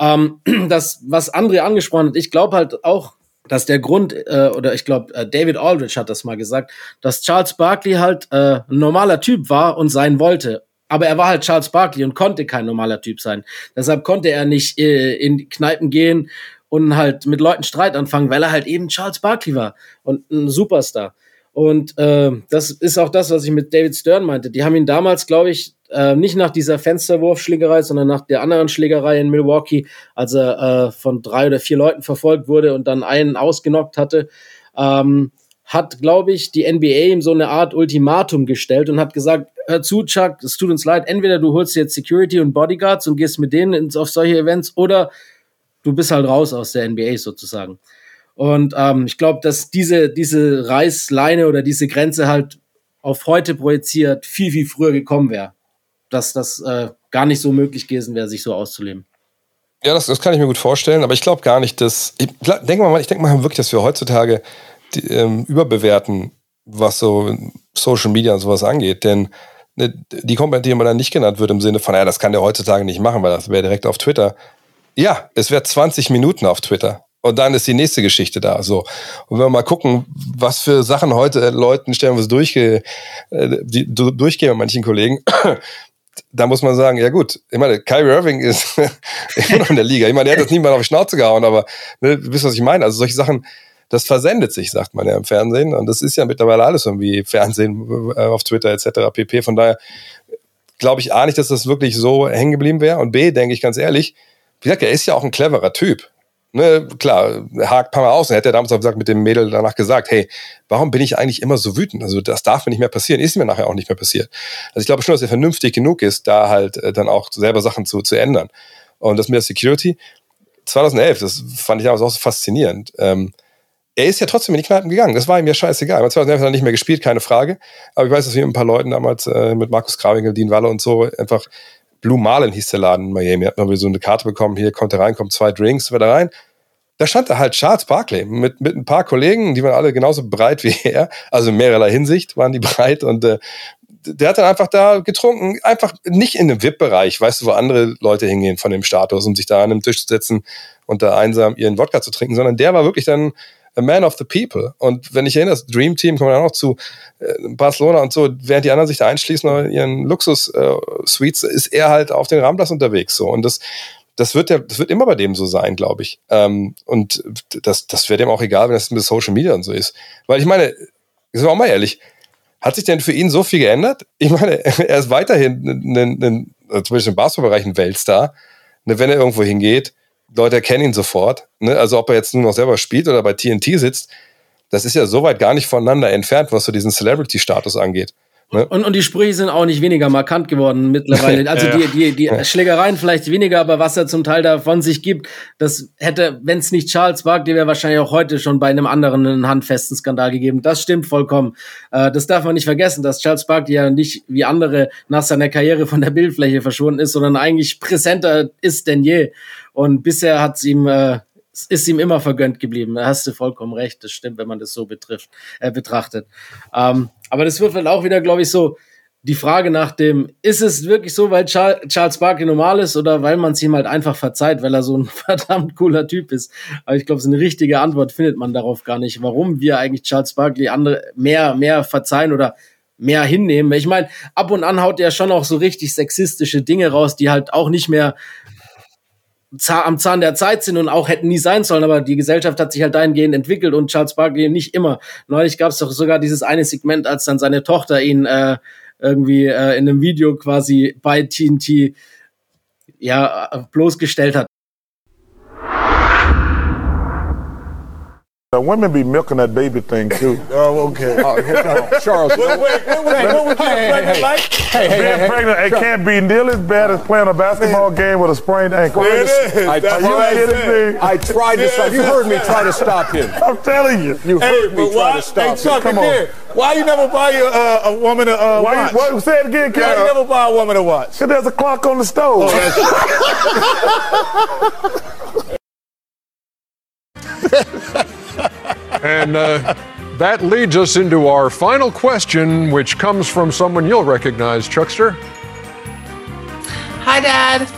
Ähm, das, was André angesprochen hat, ich glaube halt auch, dass der Grund, äh, oder ich glaube, äh, David Aldrich hat das mal gesagt, dass Charles Barkley halt äh, ein normaler Typ war und sein wollte. Aber er war halt Charles Barkley und konnte kein normaler Typ sein. Deshalb konnte er nicht äh, in Kneipen gehen und halt mit Leuten Streit anfangen, weil er halt eben Charles Barkley war und ein Superstar. Und äh, das ist auch das, was ich mit David Stern meinte. Die haben ihn damals, glaube ich, äh, nicht nach dieser Fensterwurfschlägerei, sondern nach der anderen Schlägerei in Milwaukee, als er äh, von drei oder vier Leuten verfolgt wurde und dann einen ausgenockt hatte, ähm, hat, glaube ich, die NBA ihm so eine Art Ultimatum gestellt und hat gesagt, hör zu, Chuck, es tut uns leid, entweder du holst jetzt Security und Bodyguards und gehst mit denen ins, auf solche Events oder du bist halt raus aus der NBA sozusagen. Und ähm, ich glaube, dass diese, diese Reißleine oder diese Grenze halt auf heute projiziert viel, viel früher gekommen wäre. Dass das äh, gar nicht so möglich gewesen wäre, sich so auszuleben. Ja, das, das kann ich mir gut vorstellen, aber ich glaube gar nicht, dass. Ich denke mal, ich mal wirklich, dass wir heutzutage die, ähm, überbewerten, was so Social Media und sowas angeht. Denn ne, die Komponente, die man dann nicht genannt wird, im Sinne von, ja, das kann der heutzutage nicht machen, weil das wäre direkt auf Twitter. Ja, es wäre 20 Minuten auf Twitter. Und dann ist die nächste Geschichte da. So. Und wenn wir mal gucken, was für Sachen heute Leuten stellenweise durchge, äh, durchgehen bei manchen Kollegen, da muss man sagen, ja gut, ich meine, Kyrie Irving ist immer noch in der Liga. Ich meine, der hat jetzt niemand auf die Schnauze gehauen, aber ne, du wisst, was ich meine. Also solche Sachen, das versendet sich, sagt man ja im Fernsehen. Und das ist ja mittlerweile alles irgendwie Fernsehen äh, auf Twitter etc. pp. Von daher glaube ich A nicht, dass das wirklich so hängen geblieben wäre. Und B, denke ich ganz ehrlich, wie gesagt, er ist ja auch ein cleverer Typ ne, klar, hakt ein paar Mal aus. Er hätte ja damals auch gesagt, mit dem Mädel danach gesagt, hey, warum bin ich eigentlich immer so wütend? Also das darf mir nicht mehr passieren. Ist mir nachher auch nicht mehr passiert. Also ich glaube schon, dass er vernünftig genug ist, da halt äh, dann auch selber Sachen zu, zu ändern. Und das mit der Security, 2011, das fand ich damals auch so faszinierend. Ähm, er ist ja trotzdem in die Kneipen gegangen. Das war ihm ja scheißegal. 2011 hat er nicht mehr gespielt, keine Frage. Aber ich weiß, dass wir mit ein paar Leuten damals äh, mit Markus Krawinkel, Dean Walle und so einfach Blue Marlin hieß der Laden in Miami. Hat man so eine Karte bekommen, hier kommt er rein, kommt zwei Drinks, wird er rein. Da stand da halt Charles Barkley mit, mit ein paar Kollegen, die waren alle genauso breit wie er. Also in mehrerlei Hinsicht waren die breit und äh, der hat dann einfach da getrunken, einfach nicht in dem VIP-Bereich, weißt du, wo andere Leute hingehen von dem Status, um sich da an einem Tisch zu setzen und da einsam ihren Wodka zu trinken, sondern der war wirklich dann a man of the people. Und wenn ich erinnere, das Dream Team kommt dann auch zu äh, Barcelona und so, während die anderen sich da einschließen oder ihren Luxus-Suites, äh, ist er halt auf den Ramblas unterwegs. So. Und das, das wird ja, das wird immer bei dem so sein, glaube ich. Ähm, und das, das wäre dem auch egal, wenn das mit Social Media und so ist. Weil ich meine, sind wir auch mal ehrlich, hat sich denn für ihn so viel geändert? Ich meine, er ist weiterhin ein, ein, ein, zumindest im Basketballbereich ein Weltstar. Ne, wenn er irgendwo hingeht, Leute erkennen ihn sofort. Ne? Also ob er jetzt nur noch selber spielt oder bei TNT sitzt, das ist ja so weit gar nicht voneinander entfernt, was so diesen Celebrity-Status angeht. Ne? Und, und die Sprüche sind auch nicht weniger markant geworden mittlerweile. Also die, die, die Schlägereien vielleicht weniger, aber was er zum Teil davon sich gibt, das hätte, wenn es nicht Charles Barkley wäre, wahrscheinlich auch heute schon bei einem anderen einen handfesten Skandal gegeben. Das stimmt vollkommen. Äh, das darf man nicht vergessen, dass Charles Barkley ja nicht wie andere nach seiner Karriere von der Bildfläche verschwunden ist, sondern eigentlich präsenter ist denn je. Und bisher hat es ihm äh, ist ihm immer vergönnt geblieben. Da hast du vollkommen recht. Das stimmt, wenn man das so betrifft, äh, betrachtet. Ähm, aber das wird dann auch wieder, glaube ich, so die Frage nach dem, ist es wirklich so, weil Charles Barkley normal ist oder weil man es ihm halt einfach verzeiht, weil er so ein verdammt cooler Typ ist? Aber ich glaube, so eine richtige Antwort findet man darauf gar nicht, warum wir eigentlich Charles Barkley andere mehr, mehr verzeihen oder mehr hinnehmen. Ich meine, ab und an haut er schon auch so richtig sexistische Dinge raus, die halt auch nicht mehr am Zahn der Zeit sind und auch hätten nie sein sollen, aber die Gesellschaft hat sich halt dahingehend entwickelt und Charles Barkley nicht immer. Neulich gab es doch sogar dieses eine Segment, als dann seine Tochter ihn äh, irgendwie äh, in einem Video quasi bei TNT ja bloßgestellt hat. Uh, women be milking that baby thing too. oh, okay. Oh, no. Charles. Wait, wait, wait, wait, what was hey, pregnant hey, like? Hey, hey, Being hey, pregnant, hey, it can't be nearly as bad as playing a basketball man. game with a sprained ankle. It is. I, That's tried, to, I tried to stop. You heard me try to stop him. I'm telling you. You heard hey, me try to stop hey, Chuck, him. Come on. Why you never buy a, uh, a woman a uh, Why watch? You, what, say it again, Why you never buy a woman a watch? Because there's a clock on the stove. Oh, and uh, that leads us into our final question, which comes from someone you'll recognize, Chuckster. Hi, Dad.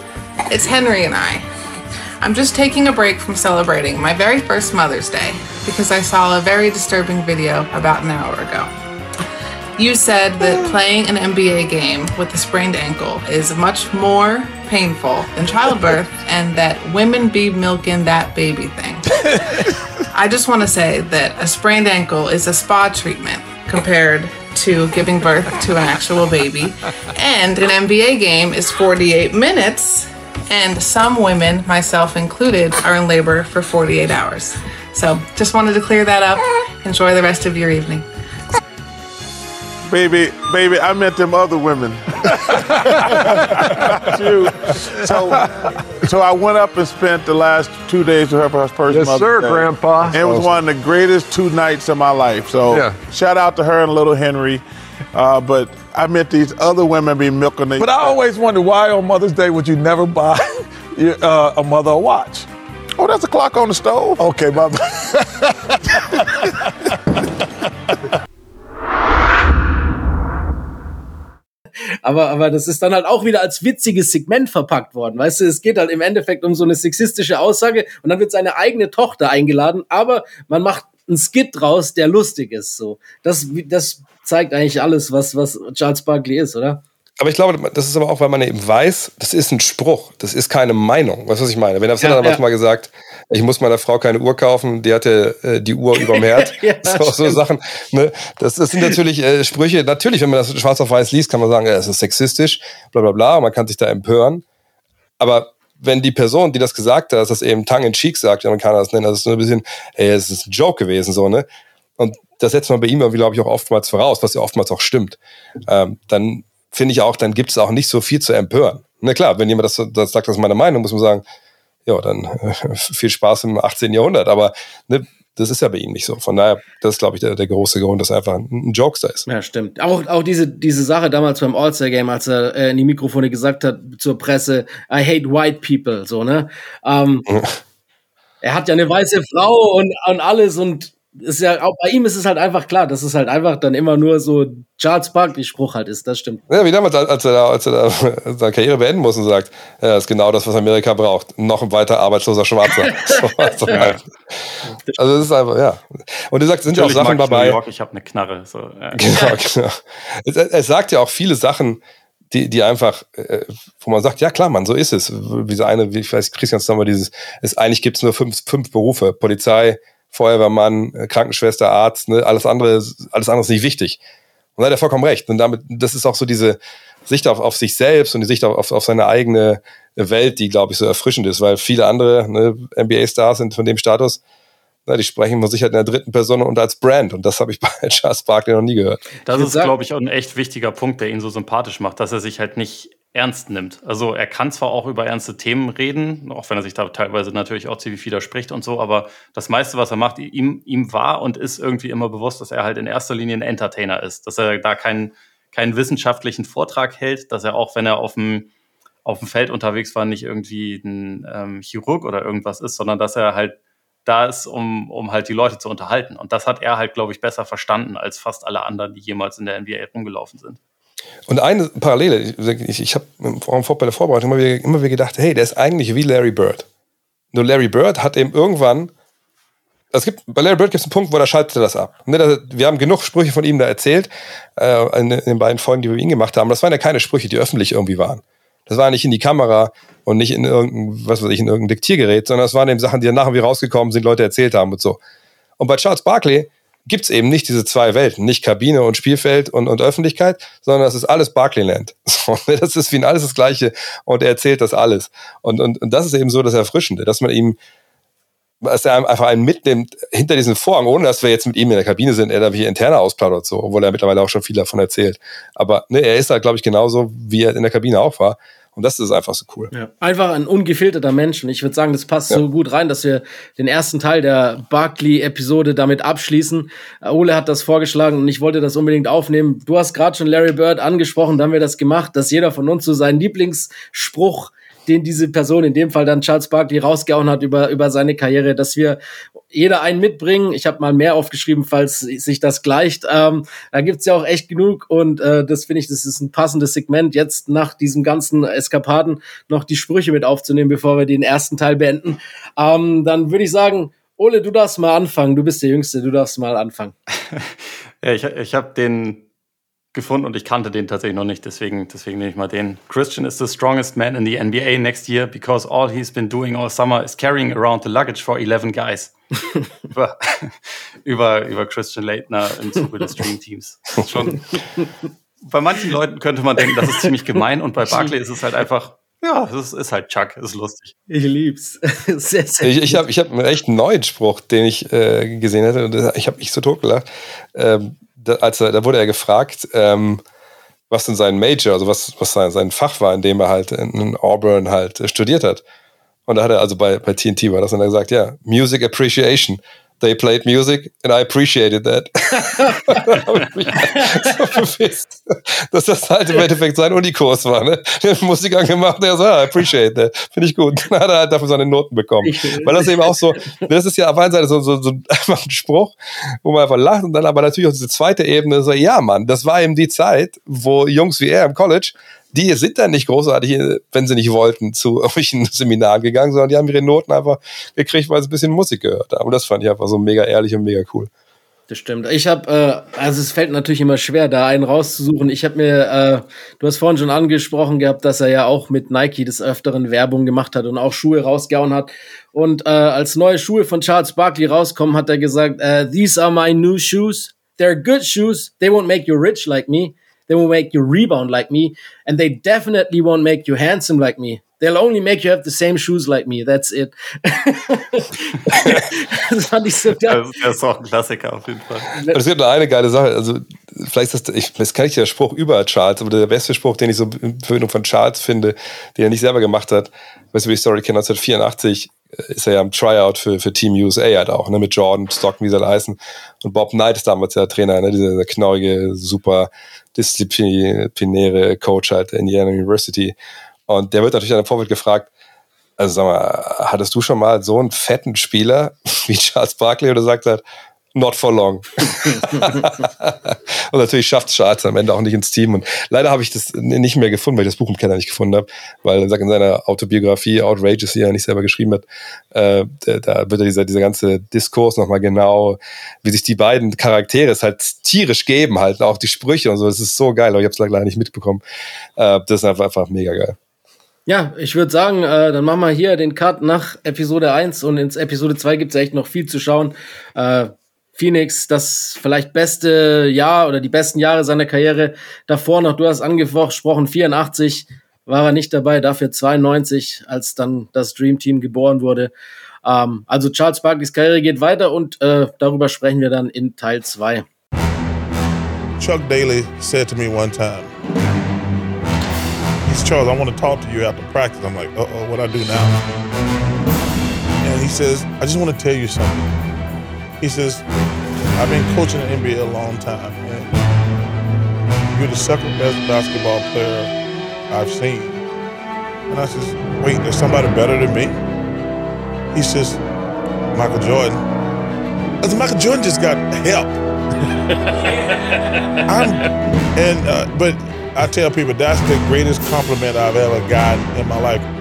It's Henry and I. I'm just taking a break from celebrating my very first Mother's Day because I saw a very disturbing video about an hour ago. You said that playing an NBA game with a sprained ankle is much more painful than childbirth and that women be milking that baby thing. I just want to say that a sprained ankle is a spa treatment compared to giving birth to an actual baby. And an NBA game is 48 minutes, and some women, myself included, are in labor for 48 hours. So just wanted to clear that up. Enjoy the rest of your evening. Baby, baby, I met them other women. you. So, so I went up and spent the last two days with her for her first Yes, Mother's sir, Day. Grandpa. And it was one of the greatest two nights of my life. So Yeah. shout out to her and little Henry. Uh, but I met these other women be milking the. But I always wonder why on Mother's Day would you never buy your, uh, a mother a watch? Oh, that's a clock on the stove. Okay, my Aber, aber das ist dann halt auch wieder als witziges Segment verpackt worden. Weißt du, es geht halt im Endeffekt um so eine sexistische Aussage und dann wird seine eigene Tochter eingeladen, aber man macht einen Skit draus, der lustig ist. So, das, das zeigt eigentlich alles, was, was Charles Barkley ist, oder? Aber ich glaube, das ist aber auch, weil man eben weiß, das ist ein Spruch, das ist keine Meinung. Weißt du, was ich meine? Wenn er Ja, hat ja. manchmal gesagt, ich muss meiner Frau keine Uhr kaufen, die hatte äh, die Uhr überm Herd. Ja, so, so. Sachen. Ne? Das, das sind natürlich äh, Sprüche, natürlich, wenn man das schwarz auf weiß liest, kann man sagen, ja, es ist sexistisch, bla bla bla, man kann sich da empören. Aber wenn die Person, die das gesagt hat, das eben tongue in cheek sagt, wie Amerikaner das nennen, das ist so ein bisschen, hey, es ist ein Joke gewesen, so, ne? Und das setzt man bei ihm, glaube ich, auch oftmals voraus, was ja oftmals auch stimmt. Ähm, dann finde ich auch, dann gibt es auch nicht so viel zu empören. Na klar, wenn jemand das, das sagt, das ist meine Meinung, muss man sagen, ja, dann äh, viel Spaß im 18. Jahrhundert. Aber ne, das ist ja bei ihm nicht so. Von daher, das ist, glaube ich, der, der große Grund, dass er einfach ein, ein Jokester ist. Ja, stimmt. Auch, auch diese, diese Sache damals beim All-Star-Game, als er äh, in die Mikrofone gesagt hat zur Presse, I hate white people, so, ne? Ähm, er hat ja eine weiße Frau und, und alles und ist ja, auch bei ihm ist es halt einfach klar, dass es halt einfach dann immer nur so Charles Barkley-Spruch halt ist, das stimmt. Ja, wie damals, als er, da, als er da seine Karriere beenden muss und sagt, ja, das ist genau das, was Amerika braucht. Noch ein weiter arbeitsloser Schwarzer. so, halt. Also es ist einfach, ja. Und du sagst, es sind ja auch Sachen dabei. New York, ich habe eine Knarre. So, ja. Genau, genau. Es, es sagt ja auch viele Sachen, die, die einfach, äh, wo man sagt, ja klar, Mann, so ist es. Wie so eine, wie ich weiß, Christian nochmal dieses, es, eigentlich gibt es nur fünf, fünf Berufe, Polizei, Feuerwehrmann, äh, Krankenschwester, Arzt, ne, alles andere, alles andere ist nicht wichtig. Und da hat er vollkommen recht. Und damit, das ist auch so diese Sicht auf, auf sich selbst und die Sicht auf, auf, seine eigene Welt, die, glaube ich, so erfrischend ist, weil viele andere ne, NBA-Stars sind von dem Status, na, die sprechen von sich halt in der dritten Person und als Brand. Und das habe ich bei Charles Barkley noch nie gehört. Das ist, glaube ich, auch ein echt wichtiger Punkt, der ihn so sympathisch macht, dass er sich halt nicht ernst nimmt. Also er kann zwar auch über ernste Themen reden, auch wenn er sich da teilweise natürlich auch ziemlich widerspricht und so, aber das meiste, was er macht, ihm, ihm war und ist irgendwie immer bewusst, dass er halt in erster Linie ein Entertainer ist, dass er da keinen, keinen wissenschaftlichen Vortrag hält, dass er auch, wenn er auf dem, auf dem Feld unterwegs war, nicht irgendwie ein ähm, Chirurg oder irgendwas ist, sondern dass er halt da ist, um, um halt die Leute zu unterhalten. Und das hat er halt, glaube ich, besser verstanden als fast alle anderen, die jemals in der NBA rumgelaufen sind. Und eine Parallele, ich, ich habe bei der Vorbereitung immer wieder, immer wieder gedacht, hey, der ist eigentlich wie Larry Bird. Nur Larry Bird hat eben irgendwann, es gibt, bei Larry Bird gibt es einen Punkt, wo er das ab. Ne, wir haben genug Sprüche von ihm da erzählt, äh, in, den beiden Folgen, die wir ihm gemacht haben. Das waren ja keine Sprüche, die öffentlich irgendwie waren. Das war nicht in die Kamera und nicht in irgendein, was weiß ich, in irgendein Diktiergerät, sondern das waren eben Sachen, die danach irgendwie rausgekommen sind, Leute erzählt haben und so. Und bei Charles Barkley gibt es eben nicht diese zwei Welten, nicht Kabine und Spielfeld und, und Öffentlichkeit, sondern das ist alles Barclayland. Das ist für ihn alles das Gleiche und er erzählt das alles. Und, und, und das ist eben so das Erfrischende, dass man ihm, dass er einfach einen mitnimmt hinter diesen Vorhang, ohne dass wir jetzt mit ihm in der Kabine sind, er da wie interne ausplaudert, so, obwohl er mittlerweile auch schon viel davon erzählt. Aber ne, er ist halt, glaube ich, genauso, wie er in der Kabine auch war. Und das ist einfach so cool. Ja. Einfach ein ungefilterter Mensch. Und ich würde sagen, das passt Ja. so gut rein, dass wir den ersten Teil der Barkley-Episode damit abschließen. Äh, Ole hat das vorgeschlagen und ich wollte das unbedingt aufnehmen. Du hast gerade schon Larry Bird angesprochen, da haben wir das gemacht, dass jeder von uns so seinen Lieblingsspruch den diese Person, in dem Fall dann Charles Barkley, rausgehauen hat über, über seine Karriere, dass wir jeder einen mitbringen. Ich habe mal mehr aufgeschrieben, falls sich das gleicht. Ähm, da gibt's ja auch echt genug und äh, das finde ich, das ist ein passendes Segment, jetzt nach diesem ganzen Eskapaden noch die Sprüche mit aufzunehmen, bevor wir den ersten Teil beenden. Ähm, dann würde ich sagen, Ole, du darfst mal anfangen. Du bist der Jüngste, du darfst mal anfangen. Ja, ich, ich habe den gefunden und ich kannte den tatsächlich noch nicht, deswegen, deswegen nehme ich mal den. Christian is the strongest man in the NBA next year because all he's been doing all summer is carrying around the luggage for 11 guys. über, über, über Christian Leitner im Zuge des Dream Teams. Schon, bei manchen Leuten könnte man denken, das ist ziemlich gemein und bei Barkley ist es halt einfach ja, es ist, halt Chuck, ist lustig. Ich lieb's. sehr, sehr ich ich habe ich hab einen echt neuen Spruch, den ich äh, gesehen hätte. Und ich habe mich so totgelacht. Ähm, da, als er, da wurde er gefragt, ähm, was denn sein Major, also was, was sein, sein Fach war, in dem er halt in Auburn halt äh, studiert hat. Und da hat er also bei, bei TNT war das und er gesagt, ja, Music Appreciation they played music and I appreciated that. so dass das halt im Endeffekt sein Unikurs war. Ne? Der hat Musik angemacht, der so, I appreciate that. Finde ich gut. Dann hat er halt dafür seine Noten bekommen. Weil das eben auch so, das ist ja auf einer Seite so, so, so einfach ein Spruch, wo man einfach lacht und dann aber natürlich auch diese zweite Ebene so, ja Mann, das war eben die Zeit, wo Jungs wie er im College die sind dann nicht großartig, wenn sie nicht wollten, zu irgendwelchen Seminaren gegangen, sondern die haben ihre Noten einfach gekriegt, weil sie ein bisschen Musik gehört haben. Und das fand ich einfach so mega ehrlich und mega cool. Das stimmt. Ich habe, äh, also es fällt natürlich immer schwer, da einen rauszusuchen. Ich habe mir, äh, du hast vorhin schon angesprochen gehabt, dass er ja auch mit Nike des Öfteren Werbung gemacht hat und auch Schuhe rausgehauen hat. Und äh, als neue Schuhe von Charles Barkley rauskommen, hat er gesagt, uh, These are my new shoes. They're good shoes. They won't make you rich like me. They will make you rebound like me, and they definitely won't make you handsome like me. They'll only make you have the same shoes like me. That's it. das fand ich so geil. Das ist auch ein Klassiker auf jeden Fall. Es gibt noch eine geile Sache. Also, vielleicht ist das, ich, das kann ich der Spruch über Charles, aber der beste Spruch, den ich so in Verbindung von Charles finde, den er nicht selber gemacht hat, weißt du, wie die Story kennt, 1984 ist er ja im Tryout für, für Team USA halt auch, ne, mit Jordan, Stockton, wie sie heißen. Und Bob Knight ist damals der Trainer, ne, dieser, dieser knorrige, super disziplinäre Coach halt der Indiana University. Und der wird natürlich an der Vorbild gefragt, also sag mal, hattest du schon mal so einen fetten Spieler wie Charles Barkley oder sagt er, not for long. und natürlich schafft Charles am Ende auch nicht ins Team. Und leider habe ich das nicht mehr gefunden, weil ich das Buch im Keller nicht gefunden habe, weil er sagt in seiner Autobiografie Outrageous, die er nicht selber geschrieben hat, äh, da wird ja dieser, dieser ganze Diskurs nochmal genau, wie sich die beiden Charaktere es halt tierisch geben, halt auch die Sprüche und so. Das ist so geil, aber ich habe es leider nicht mitbekommen. Äh, das ist einfach, einfach mega geil. Ja, ich würde sagen, äh, dann machen wir hier den Cut nach Episode 1 und ins Episode 2 gibt es echt noch viel zu schauen. Äh, Phoenix das vielleicht beste Jahr oder die besten Jahre seiner Karriere davor noch. Du hast angesprochen, 84 war er nicht dabei, dafür 92, als dann das Dream Team geboren wurde. Ähm, also Charles Barkleys Karriere geht weiter und äh, darüber sprechen wir dann in Teil 2. Chuck Daly said to me one time, he's Charles, I want to talk to you after practice. I'm like, uh oh, what I do now? And he says, I just want to tell you something. He says, I've been coaching the NBA a long time, and you're the second best basketball player I've seen. And I says, wait, there's somebody better than me? He says, Michael Jordan. I said, Michael Jordan just got help. I'm, and uh, but I tell people that's the greatest compliment I've ever gotten in my life.